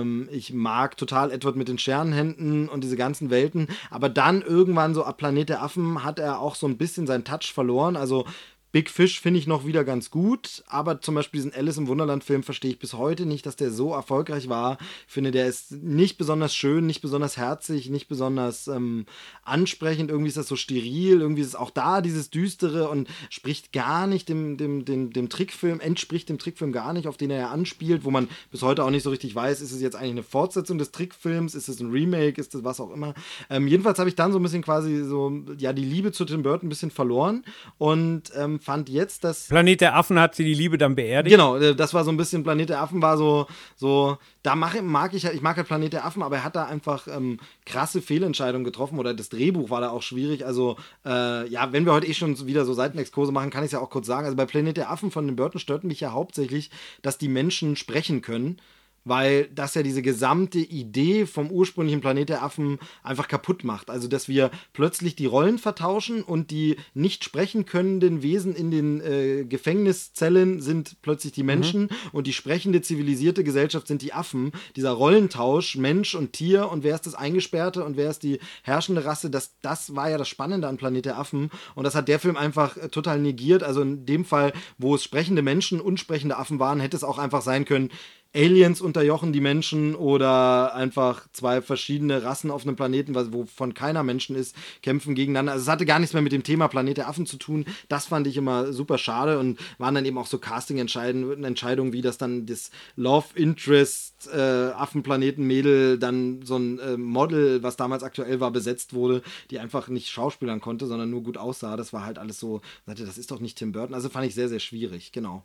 Ähm, ich mag total Edward mit den Sternenhänden und diese ganzen Welten. Aber dann irgendwann so ab Planet der Affen hat er auch so ein bisschen seinen Touch verloren. Also Big Fish finde ich noch wieder ganz gut, aber zum Beispiel diesen Alice im Wunderland-Film verstehe ich bis heute nicht, dass der so erfolgreich war. Ich finde, der ist nicht besonders schön, nicht besonders herzig, nicht besonders ähm, ansprechend. Irgendwie ist das so steril, irgendwie ist es auch da dieses Düstere und spricht gar nicht dem, dem, dem, dem Trickfilm, entspricht dem Trickfilm gar nicht, auf den er ja anspielt, wo man bis heute auch nicht so richtig weiß, ist es jetzt eigentlich eine Fortsetzung des Trickfilms, ist es ein Remake, ist es was auch immer. Ähm, jedenfalls habe ich dann so ein bisschen quasi so, ja, die Liebe zu Tim Burton ein bisschen verloren und ähm, fand jetzt, dass Planet der Affen hat sie die Liebe dann beerdigt. Genau, äh, das war so ein bisschen Planet der Affen war so, so da mach, mag ich, ich mag halt Planet der Affen, aber er hat da einfach ähm, krasse Fehlentscheidungen getroffen oder das Drehbuch war da auch schwierig. Also, äh, ja, wenn wir heute eh schon wieder so Seitenexkurse machen, kann ich es ja auch kurz sagen. Also bei Planet der Affen von den Burton störten mich ja hauptsächlich, dass die Menschen sprechen können weil das ja diese gesamte Idee vom ursprünglichen Planet der Affen einfach kaputt macht. Also, dass wir plötzlich die Rollen vertauschen und die nicht sprechen könnenden Wesen in den äh, Gefängniszellen sind plötzlich die Menschen mhm. und die sprechende zivilisierte Gesellschaft sind die Affen. Dieser Rollentausch Mensch und Tier und wer ist das Eingesperrte und wer ist die herrschende Rasse, das, das war ja das Spannende an Planet der Affen und das hat der Film einfach äh, total negiert. Also in dem Fall, wo es sprechende Menschen und sprechende Affen waren, hätte es auch einfach sein können, Aliens unterjochen die Menschen oder einfach zwei verschiedene Rassen auf einem Planeten, wovon keiner Menschen ist, kämpfen gegeneinander. Also es hatte gar nichts mehr mit dem Thema Planet der Affen zu tun. Das fand ich immer super schade und waren dann eben auch so Casting-Entscheidungen, wie das dann das Love Interest äh, Affenplaneten-Mädel dann so ein äh, Model, was damals aktuell war, besetzt wurde, die einfach nicht schauspielern konnte, sondern nur gut aussah. Das war halt alles so, das ist doch nicht Tim Burton. Also fand ich sehr, sehr schwierig, genau.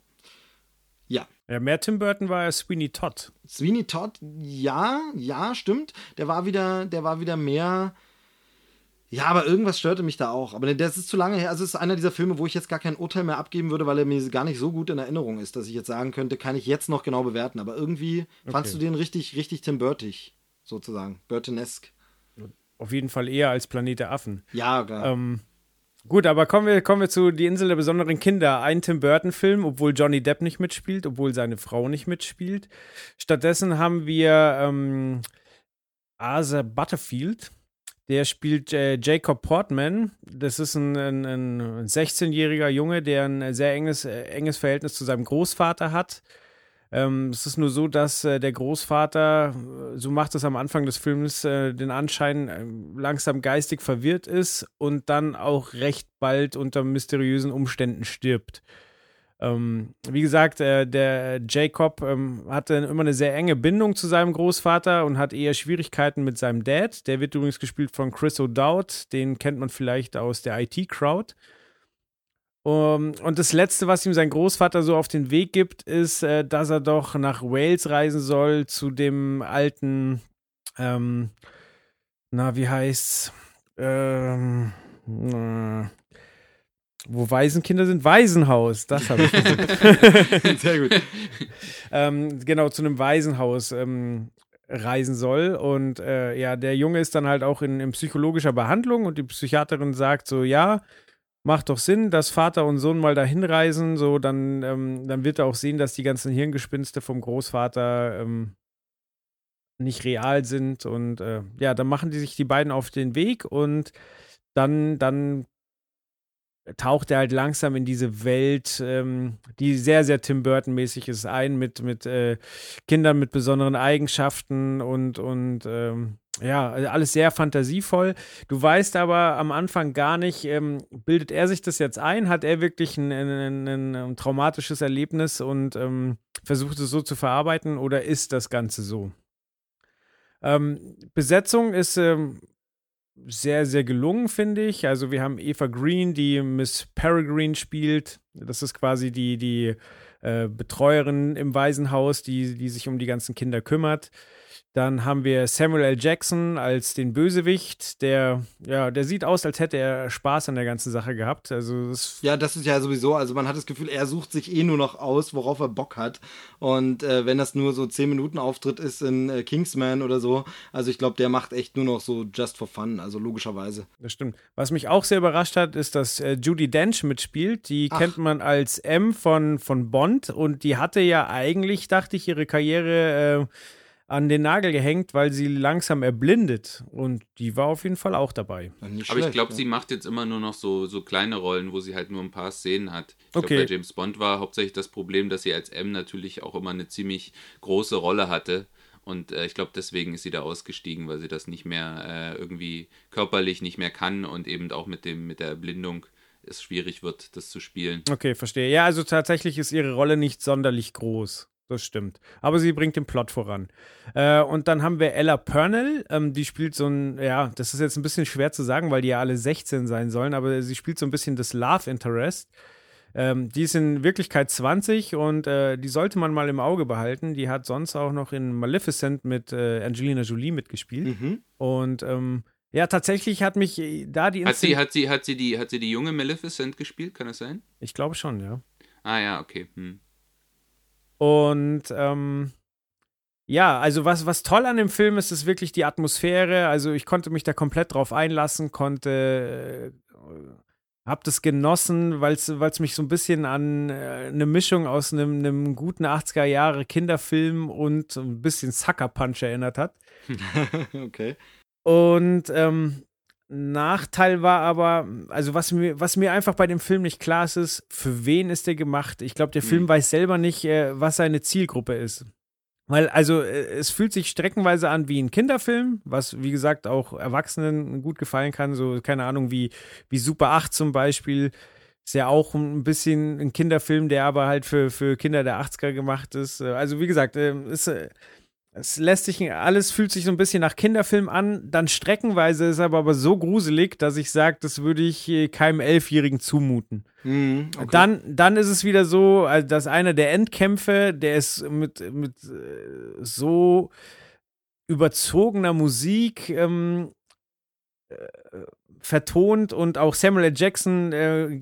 Ja. Mehr Tim Burton war ja Sweeney Todd. Sweeney Todd, ja, ja, stimmt. Der war wieder, der war wieder mehr. Ja, aber irgendwas störte mich da auch. Aber das ist zu lange her. Also es ist einer dieser Filme, wo ich jetzt gar kein Urteil mehr abgeben würde, weil er mir gar nicht so gut in Erinnerung ist, dass ich jetzt sagen könnte, kann ich jetzt noch genau bewerten. Aber irgendwie okay. fandst du den richtig, richtig Tim Burtig, sozusagen. Burtonesk. Auf jeden Fall eher als Planet der Affen. Ja, klar. Ähm, Gut, aber kommen wir, kommen wir zu Die Insel der besonderen Kinder. Ein Tim Burton-Film, obwohl Johnny Depp nicht mitspielt, obwohl seine Frau nicht mitspielt. Stattdessen haben wir ähm, Asa Butterfield. Der spielt äh, Jacob Portman. Das ist ein, ein, ein 16-jähriger Junge, der ein sehr enges, äh, enges Verhältnis zu seinem Großvater hat. Ähm, es ist nur so, dass äh, der Großvater, äh, so macht es am Anfang des Films, äh, den Anschein äh, langsam geistig verwirrt ist und dann auch recht bald unter mysteriösen Umständen stirbt. Ähm, wie gesagt, äh, der Jacob ähm, hatte immer eine sehr enge Bindung zu seinem Großvater und hat eher Schwierigkeiten mit seinem Dad. Der wird übrigens gespielt von Chris O'Dowd, den kennt man vielleicht aus der IT-Crowd. Um, und das Letzte, was ihm sein Großvater so auf den Weg gibt, ist, äh, dass er doch nach Wales reisen soll zu dem alten, ähm, na, wie heißt's? Ähm, na, wo Waisenkinder sind? Waisenhaus, das habe ich gesagt. Sehr gut. ähm, genau, zu einem Waisenhaus ähm, reisen soll. Und äh, ja, der Junge ist dann halt auch in, in psychologischer Behandlung und die Psychiaterin sagt so, ja, macht doch Sinn, dass Vater und Sohn mal dahin reisen, so dann, ähm, dann wird er auch sehen, dass die ganzen Hirngespinste vom Großvater ähm, nicht real sind und äh, ja, dann machen die sich die beiden auf den Weg und dann, dann taucht er halt langsam in diese Welt, ähm, die sehr, sehr Tim Burton-mäßig ist, ein, mit, mit äh, Kindern mit besonderen Eigenschaften und, und ähm, ja, also alles sehr fantasievoll. Du weißt aber am Anfang gar nicht, ähm, bildet er sich das jetzt ein? Hat er wirklich ein, ein, ein, ein traumatisches Erlebnis und ähm, versucht es so zu verarbeiten oder ist das Ganze so? Ähm, Besetzung ist ähm, sehr, sehr gelungen, finde ich. Also wir haben Eva Green, die Miss Peregrine spielt. Das ist quasi die, die äh, Betreuerin im Waisenhaus, die, die sich um die ganzen Kinder kümmert. Dann haben wir Samuel L. Jackson als den Bösewicht, der, ja, der sieht aus, als hätte er Spaß an der ganzen Sache gehabt. Also das ja, das ist ja sowieso, also man hat das Gefühl, er sucht sich eh nur noch aus, worauf er Bock hat. Und äh, wenn das nur so 10 Minuten Auftritt ist in äh, Kingsman oder so, also ich glaube, der macht echt nur noch so just for fun, also logischerweise. Das stimmt. Was mich auch sehr überrascht hat, ist, dass äh, Judy Dench mitspielt. Die Ach. kennt man als M von, von Bond und die hatte ja eigentlich, dachte ich, ihre Karriere äh, an den Nagel gehängt, weil sie langsam erblindet. Und die war auf jeden Fall auch dabei. Aber ich glaube, ja. sie macht jetzt immer nur noch so, so kleine Rollen, wo sie halt nur ein paar Szenen hat. Ich okay. glaube, bei James Bond war hauptsächlich das Problem, dass sie als M natürlich auch immer eine ziemlich große Rolle hatte. Und äh, ich glaube, deswegen ist sie da ausgestiegen, weil sie das nicht mehr äh, irgendwie körperlich nicht mehr kann und eben auch mit, dem, mit der Erblindung es schwierig wird, das zu spielen. Okay, verstehe. Ja, also tatsächlich ist ihre Rolle nicht sonderlich groß. Das stimmt. Aber sie bringt den Plot voran. Äh, und dann haben wir Ella Purnell, ähm, die spielt so ein, ja, das ist jetzt ein bisschen schwer zu sagen, weil die ja alle 16 sein sollen, aber sie spielt so ein bisschen das Love Interest. Ähm, die ist in Wirklichkeit 20 und äh, die sollte man mal im Auge behalten. Die hat sonst auch noch in Maleficent mit äh, Angelina Jolie mitgespielt. Mhm. Und ähm, ja, tatsächlich hat mich äh, da die. Hat sie, hat, sie, hat, sie die, hat sie die junge Maleficent gespielt? Kann das sein? Ich glaube schon, ja. Ah ja, okay. Hm. Und ähm, ja, also was, was toll an dem Film ist, ist wirklich die Atmosphäre. Also ich konnte mich da komplett drauf einlassen, konnte, äh, hab das genossen, weil es mich so ein bisschen an äh, eine Mischung aus einem, einem guten 80er Jahre Kinderfilm und ein bisschen Sucker Punch erinnert hat. okay. Und ähm, Nachteil war aber, also was mir, was mir einfach bei dem Film nicht klar ist, ist, für wen ist der gemacht? Ich glaube, der Film mhm. weiß selber nicht, äh, was seine Zielgruppe ist. Weil, also, äh, es fühlt sich streckenweise an wie ein Kinderfilm, was, wie gesagt, auch Erwachsenen gut gefallen kann. So, keine Ahnung, wie, wie Super 8 zum Beispiel. Ist ja auch ein bisschen ein Kinderfilm, der aber halt für, für Kinder der 80er gemacht ist. Also, wie gesagt, äh, ist es lässt sich, alles fühlt sich so ein bisschen nach Kinderfilm an. Dann streckenweise ist aber, aber so gruselig, dass ich sage, das würde ich äh, keinem Elfjährigen zumuten. Mhm, okay. dann, dann ist es wieder so, also dass einer der Endkämpfe, der ist mit, mit äh, so überzogener Musik ähm, äh, vertont und auch Samuel L. Jackson äh,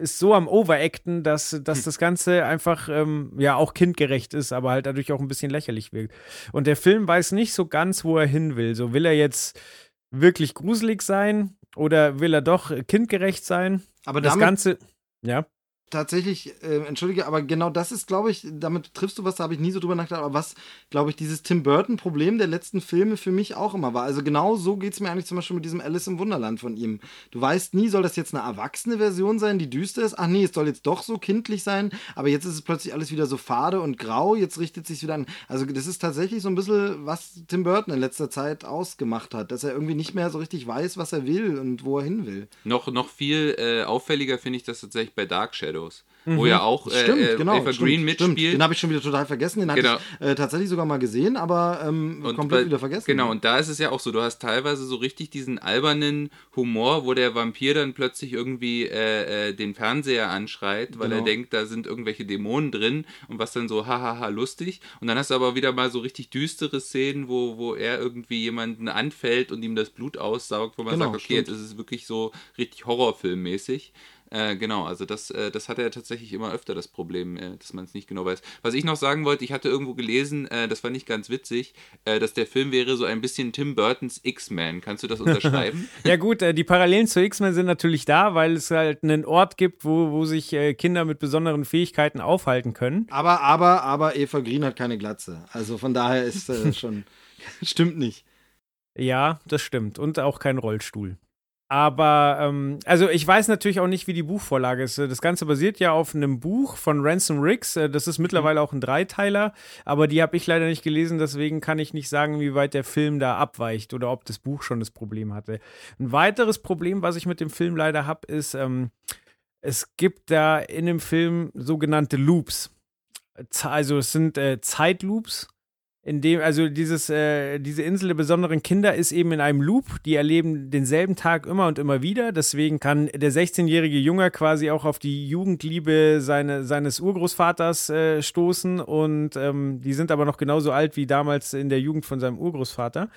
ist so am Overacten, dass, dass hm. das Ganze einfach ähm, ja auch kindgerecht ist, aber halt dadurch auch ein bisschen lächerlich wirkt. Und der Film weiß nicht so ganz, wo er hin will. So will er jetzt wirklich gruselig sein oder will er doch kindgerecht sein? Aber das Ganze, ja tatsächlich, äh, entschuldige, aber genau das ist, glaube ich, damit triffst du was, da habe ich nie so drüber nachgedacht, aber was, glaube ich, dieses Tim Burton-Problem der letzten Filme für mich auch immer war. Also genau so geht es mir eigentlich zum Beispiel mit diesem Alice im Wunderland von ihm. Du weißt nie, soll das jetzt eine erwachsene Version sein, die düster ist? Ach nee, es soll jetzt doch so kindlich sein, aber jetzt ist es plötzlich alles wieder so fade und grau, jetzt richtet sich wieder an. Also das ist tatsächlich so ein bisschen, was Tim Burton in letzter Zeit ausgemacht hat, dass er irgendwie nicht mehr so richtig weiß, was er will und wo er hin will. Noch, noch viel äh, auffälliger finde ich das tatsächlich bei Dark Shadow. Shadows. Mhm. Wo ja auch äh, stimmt, äh, genau, Eva stimmt, Green mitspielt. Stimmt. Den habe ich schon wieder total vergessen. Den genau. hatte ich äh, tatsächlich sogar mal gesehen, aber ähm, komplett weil, wieder vergessen. Genau, und da ist es ja auch so, du hast teilweise so richtig diesen albernen Humor, wo der Vampir dann plötzlich irgendwie äh, äh, den Fernseher anschreit, weil genau. er denkt, da sind irgendwelche Dämonen drin und was dann so hahaha lustig. Und dann hast du aber wieder mal so richtig düstere Szenen, wo, wo er irgendwie jemanden anfällt und ihm das Blut aussaugt, wo man genau, sagt, okay, stimmt. jetzt ist es wirklich so richtig horrorfilmmäßig. Äh, genau, also das, äh, das hat er tatsächlich immer öfter das Problem, äh, dass man es nicht genau weiß. Was ich noch sagen wollte, ich hatte irgendwo gelesen, äh, das fand ich ganz witzig, äh, dass der Film wäre so ein bisschen Tim Burtons X-Men. Kannst du das unterschreiben? ja gut, äh, die Parallelen zu X-Men sind natürlich da, weil es halt einen Ort gibt, wo, wo sich Kinder mit besonderen Fähigkeiten aufhalten können. Aber, aber, aber Eva Green hat keine Glatze. Also von daher ist schon, stimmt nicht. Ja, das stimmt. Und auch kein Rollstuhl. Aber, ähm, also ich weiß natürlich auch nicht, wie die Buchvorlage ist. Das Ganze basiert ja auf einem Buch von Ransom Riggs. Äh, das ist mittlerweile auch ein Dreiteiler, aber die habe ich leider nicht gelesen, deswegen kann ich nicht sagen, wie weit der Film da abweicht oder ob das Buch schon das Problem hatte. Ein weiteres Problem, was ich mit dem Film leider habe, ist, ähm, es gibt da in dem Film sogenannte Loops. Also es sind äh, Zeitloops in dem, also dieses, äh, diese Insel der besonderen Kinder ist eben in einem Loop, die erleben denselben Tag immer und immer wieder. Deswegen kann der 16-jährige Junge quasi auch auf die Jugendliebe seine, seines Urgroßvaters äh, stoßen und ähm, die sind aber noch genauso alt wie damals in der Jugend von seinem Urgroßvater.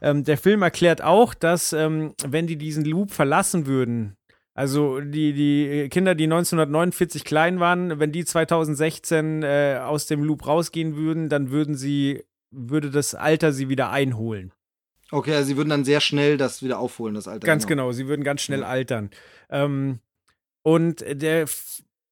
Ähm, der Film erklärt auch, dass ähm, wenn die diesen Loop verlassen würden, also die, die Kinder, die 1949 klein waren, wenn die 2016 äh, aus dem Loop rausgehen würden, dann würden sie würde das Alter sie wieder einholen. Okay, also sie würden dann sehr schnell das wieder aufholen, das Alter. Ganz genau, genau sie würden ganz schnell ja. altern. Ähm, und der,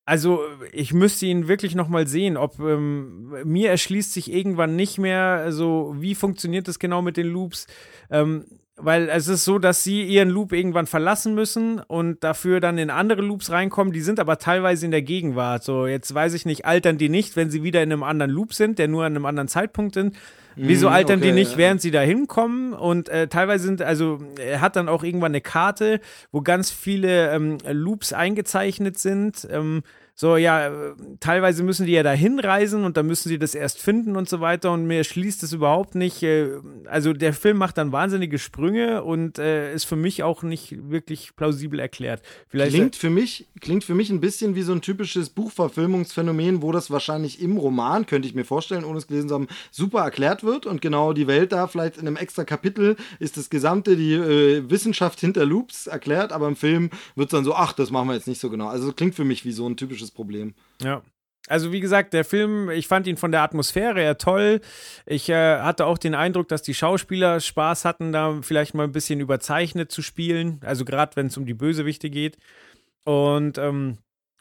also ich müsste ihn wirklich nochmal sehen, ob ähm, mir erschließt sich irgendwann nicht mehr so, wie funktioniert das genau mit den Loops. Ähm, weil es ist so, dass sie ihren Loop irgendwann verlassen müssen und dafür dann in andere Loops reinkommen. Die sind aber teilweise in der Gegenwart. So, jetzt weiß ich nicht, altern die nicht, wenn sie wieder in einem anderen Loop sind, der nur an einem anderen Zeitpunkt sind. Wieso mhm, altern okay, die nicht, während sie da hinkommen? Und äh, teilweise sind, also er hat dann auch irgendwann eine Karte, wo ganz viele ähm, Loops eingezeichnet sind. Ähm, so, ja, teilweise müssen die ja da hinreisen und dann müssen sie das erst finden und so weiter und mir schließt es überhaupt nicht. Äh, also der Film macht dann wahnsinnige Sprünge und äh, ist für mich auch nicht wirklich plausibel erklärt. Vielleicht klingt für mich klingt für mich ein bisschen wie so ein typisches Buchverfilmungsphänomen, wo das wahrscheinlich im Roman könnte ich mir vorstellen, ohne es gelesen zu haben, super erklärt wird und genau die Welt da vielleicht in einem extra Kapitel ist das gesamte die äh, Wissenschaft hinter Loops erklärt, aber im Film wird es dann so, ach, das machen wir jetzt nicht so genau. Also klingt für mich wie so ein typisches Problem. Ja. Also wie gesagt, der Film, ich fand ihn von der Atmosphäre her toll. Ich äh, hatte auch den Eindruck, dass die Schauspieler Spaß hatten, da vielleicht mal ein bisschen überzeichnet zu spielen. Also gerade wenn es um die Bösewichte geht. Und ähm,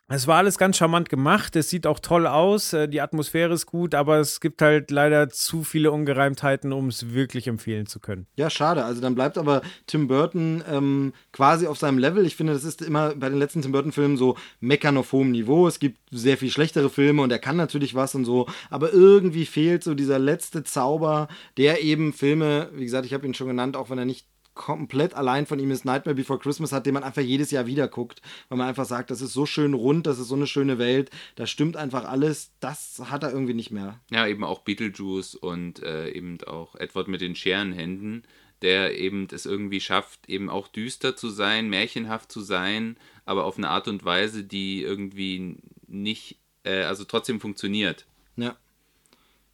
es war alles ganz charmant gemacht. Es sieht auch toll aus. Äh, die Atmosphäre ist gut, aber es gibt halt leider zu viele Ungereimtheiten, um es wirklich empfehlen zu können. Ja, schade. Also dann bleibt aber Tim Burton ähm, quasi auf seinem Level. Ich finde, das ist immer bei den letzten Tim Burton-Filmen so meckern auf hohem Niveau. Es gibt sehr viel schlechtere Filme und er kann natürlich was und so. Aber irgendwie fehlt so dieser letzte Zauber, der eben Filme, wie gesagt, ich habe ihn schon genannt, auch wenn er nicht komplett allein von ihm ist Nightmare Before Christmas hat, den man einfach jedes Jahr wieder guckt, weil man einfach sagt, das ist so schön rund, das ist so eine schöne Welt, da stimmt einfach alles, das hat er irgendwie nicht mehr. Ja, eben auch Beetlejuice und äh, eben auch Edward mit den Scherenhänden, der eben es irgendwie schafft, eben auch düster zu sein, märchenhaft zu sein, aber auf eine Art und Weise, die irgendwie nicht, äh, also trotzdem funktioniert. Ja.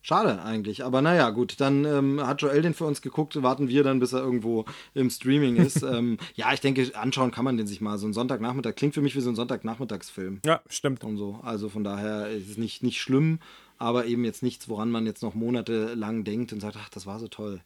Schade eigentlich, aber naja, gut, dann ähm, hat Joel den für uns geguckt, warten wir dann, bis er irgendwo im Streaming ist. ähm, ja, ich denke, anschauen kann man den sich mal. So ein Sonntagnachmittag klingt für mich wie so ein Sonntagnachmittagsfilm. Ja, stimmt. Und so. Also von daher ist es nicht, nicht schlimm, aber eben jetzt nichts, woran man jetzt noch monatelang denkt und sagt, ach, das war so toll.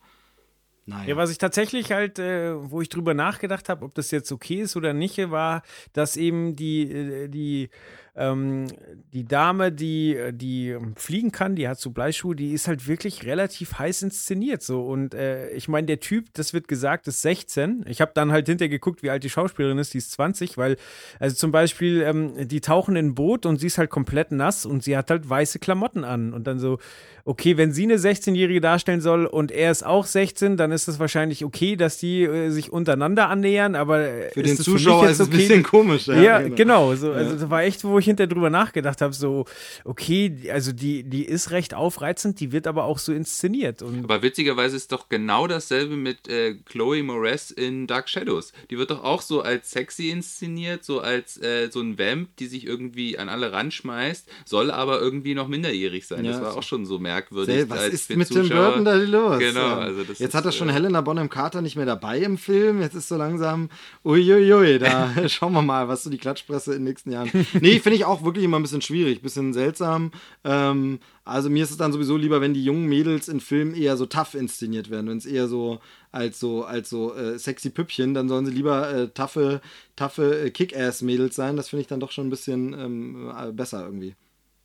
Naja. Ja, was ich tatsächlich halt, äh, wo ich drüber nachgedacht habe, ob das jetzt okay ist oder nicht, war, dass eben die, äh, die ähm, die Dame, die, die fliegen kann, die hat so Bleischuhe, die ist halt wirklich relativ heiß inszeniert. So. Und äh, ich meine, der Typ, das wird gesagt, ist 16. Ich habe dann halt hinterher geguckt, wie alt die Schauspielerin ist, die ist 20, weil, also zum Beispiel, ähm, die tauchen in ein Boot und sie ist halt komplett nass und sie hat halt weiße Klamotten an. Und dann so, okay, wenn sie eine 16-Jährige darstellen soll und er ist auch 16, dann ist es wahrscheinlich okay, dass die äh, sich untereinander annähern, aber äh, für den Zuschauer für ist es okay? ein bisschen komisch. Ja, ja genau. genau so, also das war echt, wo ich hinterher drüber nachgedacht habe, so, okay, also die, die ist recht aufreizend, die wird aber auch so inszeniert. Und aber witzigerweise ist doch genau dasselbe mit äh, Chloe Moretz in Dark Shadows. Die wird doch auch so als sexy inszeniert, so als äh, so ein Vamp, die sich irgendwie an alle ranschmeißt, soll aber irgendwie noch minderjährig sein. Ja, das war auch schon so merkwürdig merkwürdig. Was ist mit Tim Burton da los? Genau. Also jetzt hat er schon äh, Helena Bonham Carter nicht mehr dabei im Film. Jetzt ist so langsam, uiuiui, da schauen wir mal, was so die Klatschpresse in den nächsten Jahren. Nee, finde ich auch wirklich immer ein bisschen schwierig, ein bisschen seltsam. Ähm, also mir ist es dann sowieso lieber, wenn die jungen Mädels in Filmen eher so tough inszeniert werden, wenn es eher so als so als so äh, sexy Püppchen, dann sollen sie lieber äh, taffe, taffe äh, Kick-Ass-Mädels sein. Das finde ich dann doch schon ein bisschen ähm, äh, besser irgendwie.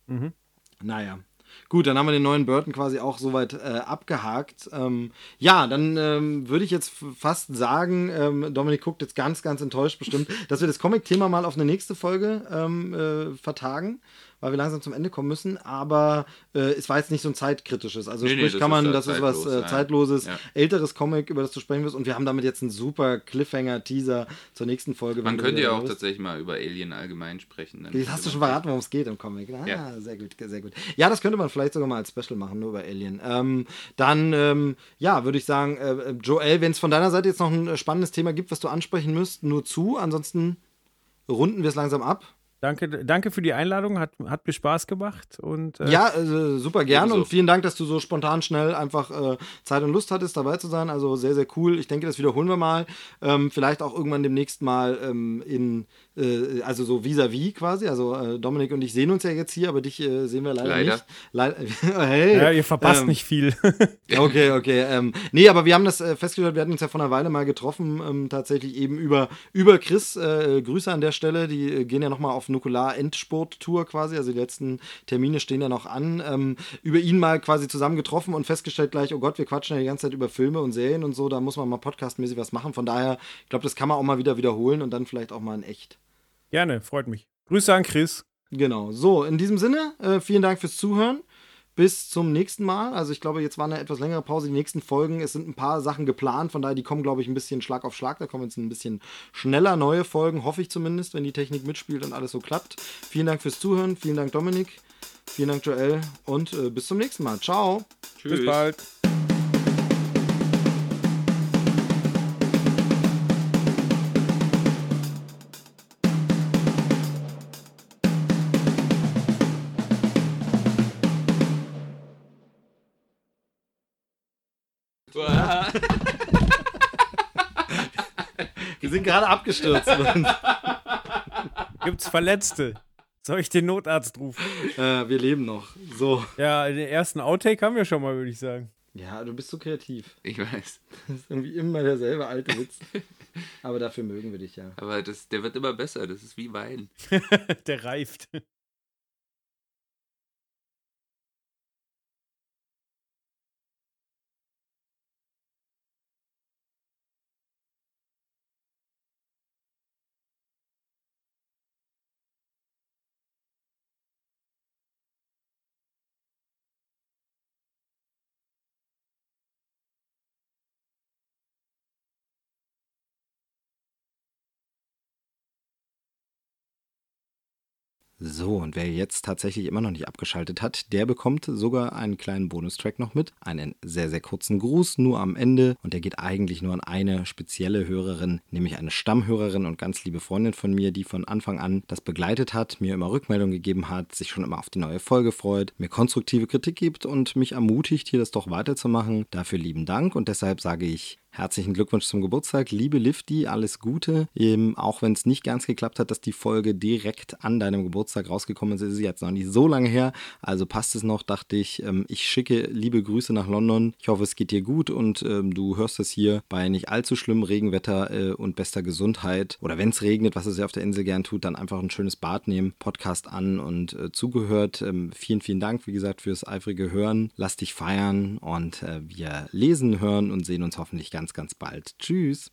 Mhm. Naja. Gut, dann haben wir den neuen Burton quasi auch soweit äh, abgehakt. Ähm, ja, dann ähm, würde ich jetzt fast sagen, ähm, Dominik guckt jetzt ganz, ganz enttäuscht bestimmt, dass wir das Comic-Thema mal auf eine nächste Folge ähm, äh, vertagen weil wir langsam zum Ende kommen müssen. Aber äh, es war jetzt nicht so ein zeitkritisches. Also nee, sprich, nee, kann man, das ist was äh, zeitloses, ja. älteres Comic, über das du sprechen wirst. Und wir haben damit jetzt einen super Cliffhanger-Teaser zur nächsten Folge. Man könnte ja auch bist. tatsächlich mal über Alien allgemein sprechen. Das hast du schon verraten, worum es geht im Comic. Ah, ja. sehr gut, sehr gut. Ja, das könnte man vielleicht sogar mal als Special machen, nur über Alien. Ähm, dann, ähm, ja, würde ich sagen, äh, Joel, wenn es von deiner Seite jetzt noch ein spannendes Thema gibt, was du ansprechen müsst, nur zu. Ansonsten runden wir es langsam ab. Danke, danke für die Einladung, hat, hat mir Spaß gemacht. Und, äh, ja, äh, super gern und vielen Dank, dass du so spontan schnell einfach äh, Zeit und Lust hattest, dabei zu sein. Also sehr, sehr cool. Ich denke, das wiederholen wir mal. Ähm, vielleicht auch irgendwann demnächst mal ähm, in äh, also so vis-à-vis -vis quasi. Also äh, Dominik und ich sehen uns ja jetzt hier, aber dich äh, sehen wir leider, leider. nicht. Leider. hey, ja, ihr verpasst ähm, nicht viel. okay, okay. Ähm, nee, aber wir haben das äh, festgestellt, wir hatten uns ja vor einer Weile mal getroffen, ähm, tatsächlich eben über, über Chris. Äh, Grüße an der Stelle, die äh, gehen ja nochmal auf Nukular-Endsport-Tour quasi, also die letzten Termine stehen ja noch an. Ähm, über ihn mal quasi zusammen getroffen und festgestellt gleich, oh Gott, wir quatschen ja die ganze Zeit über Filme und Serien und so, da muss man mal podcastmäßig was machen. Von daher, ich glaube, das kann man auch mal wieder wiederholen und dann vielleicht auch mal in echt. Gerne, freut mich. Grüße an Chris. Genau. So, in diesem Sinne, äh, vielen Dank fürs Zuhören. Bis zum nächsten Mal. Also ich glaube, jetzt war eine etwas längere Pause. Die nächsten Folgen, es sind ein paar Sachen geplant, von daher, die kommen, glaube ich, ein bisschen Schlag auf Schlag. Da kommen jetzt ein bisschen schneller neue Folgen, hoffe ich zumindest, wenn die Technik mitspielt und alles so klappt. Vielen Dank fürs Zuhören. Vielen Dank, Dominik. Vielen Dank, Joel. Und äh, bis zum nächsten Mal. Ciao. Tschüss. Bis bald. Wir sind gerade abgestürzt. Gibt's Verletzte? Soll ich den Notarzt rufen? Äh, wir leben noch. So. Ja, den ersten Outtake haben wir schon mal, würde ich sagen. Ja, du bist so kreativ. Ich weiß. Das ist irgendwie immer derselbe alte Witz. Aber dafür mögen wir dich ja. Aber das, der wird immer besser. Das ist wie Wein. Der reift. So, und wer jetzt tatsächlich immer noch nicht abgeschaltet hat, der bekommt sogar einen kleinen Bonustrack noch mit. Einen sehr, sehr kurzen Gruß, nur am Ende. Und der geht eigentlich nur an eine spezielle Hörerin, nämlich eine Stammhörerin und ganz liebe Freundin von mir, die von Anfang an das begleitet hat, mir immer Rückmeldung gegeben hat, sich schon immer auf die neue Folge freut, mir konstruktive Kritik gibt und mich ermutigt, hier das doch weiterzumachen. Dafür lieben Dank und deshalb sage ich Herzlichen Glückwunsch zum Geburtstag, liebe Lifty, alles Gute. Eben, auch wenn es nicht ganz geklappt hat, dass die Folge direkt an deinem Geburtstag rausgekommen ist, ist sie jetzt noch nicht so lange her. Also passt es noch, dachte ich. Ähm, ich schicke liebe Grüße nach London. Ich hoffe, es geht dir gut und ähm, du hörst es hier bei nicht allzu schlimmem Regenwetter äh, und bester Gesundheit. Oder wenn es regnet, was es ja auf der Insel gern tut, dann einfach ein schönes Bad nehmen, Podcast an und äh, zugehört. Ähm, vielen, vielen Dank, wie gesagt, fürs eifrige Hören. Lass dich feiern und äh, wir lesen, hören und sehen uns hoffentlich ganz ganz, ganz bald. Tschüss.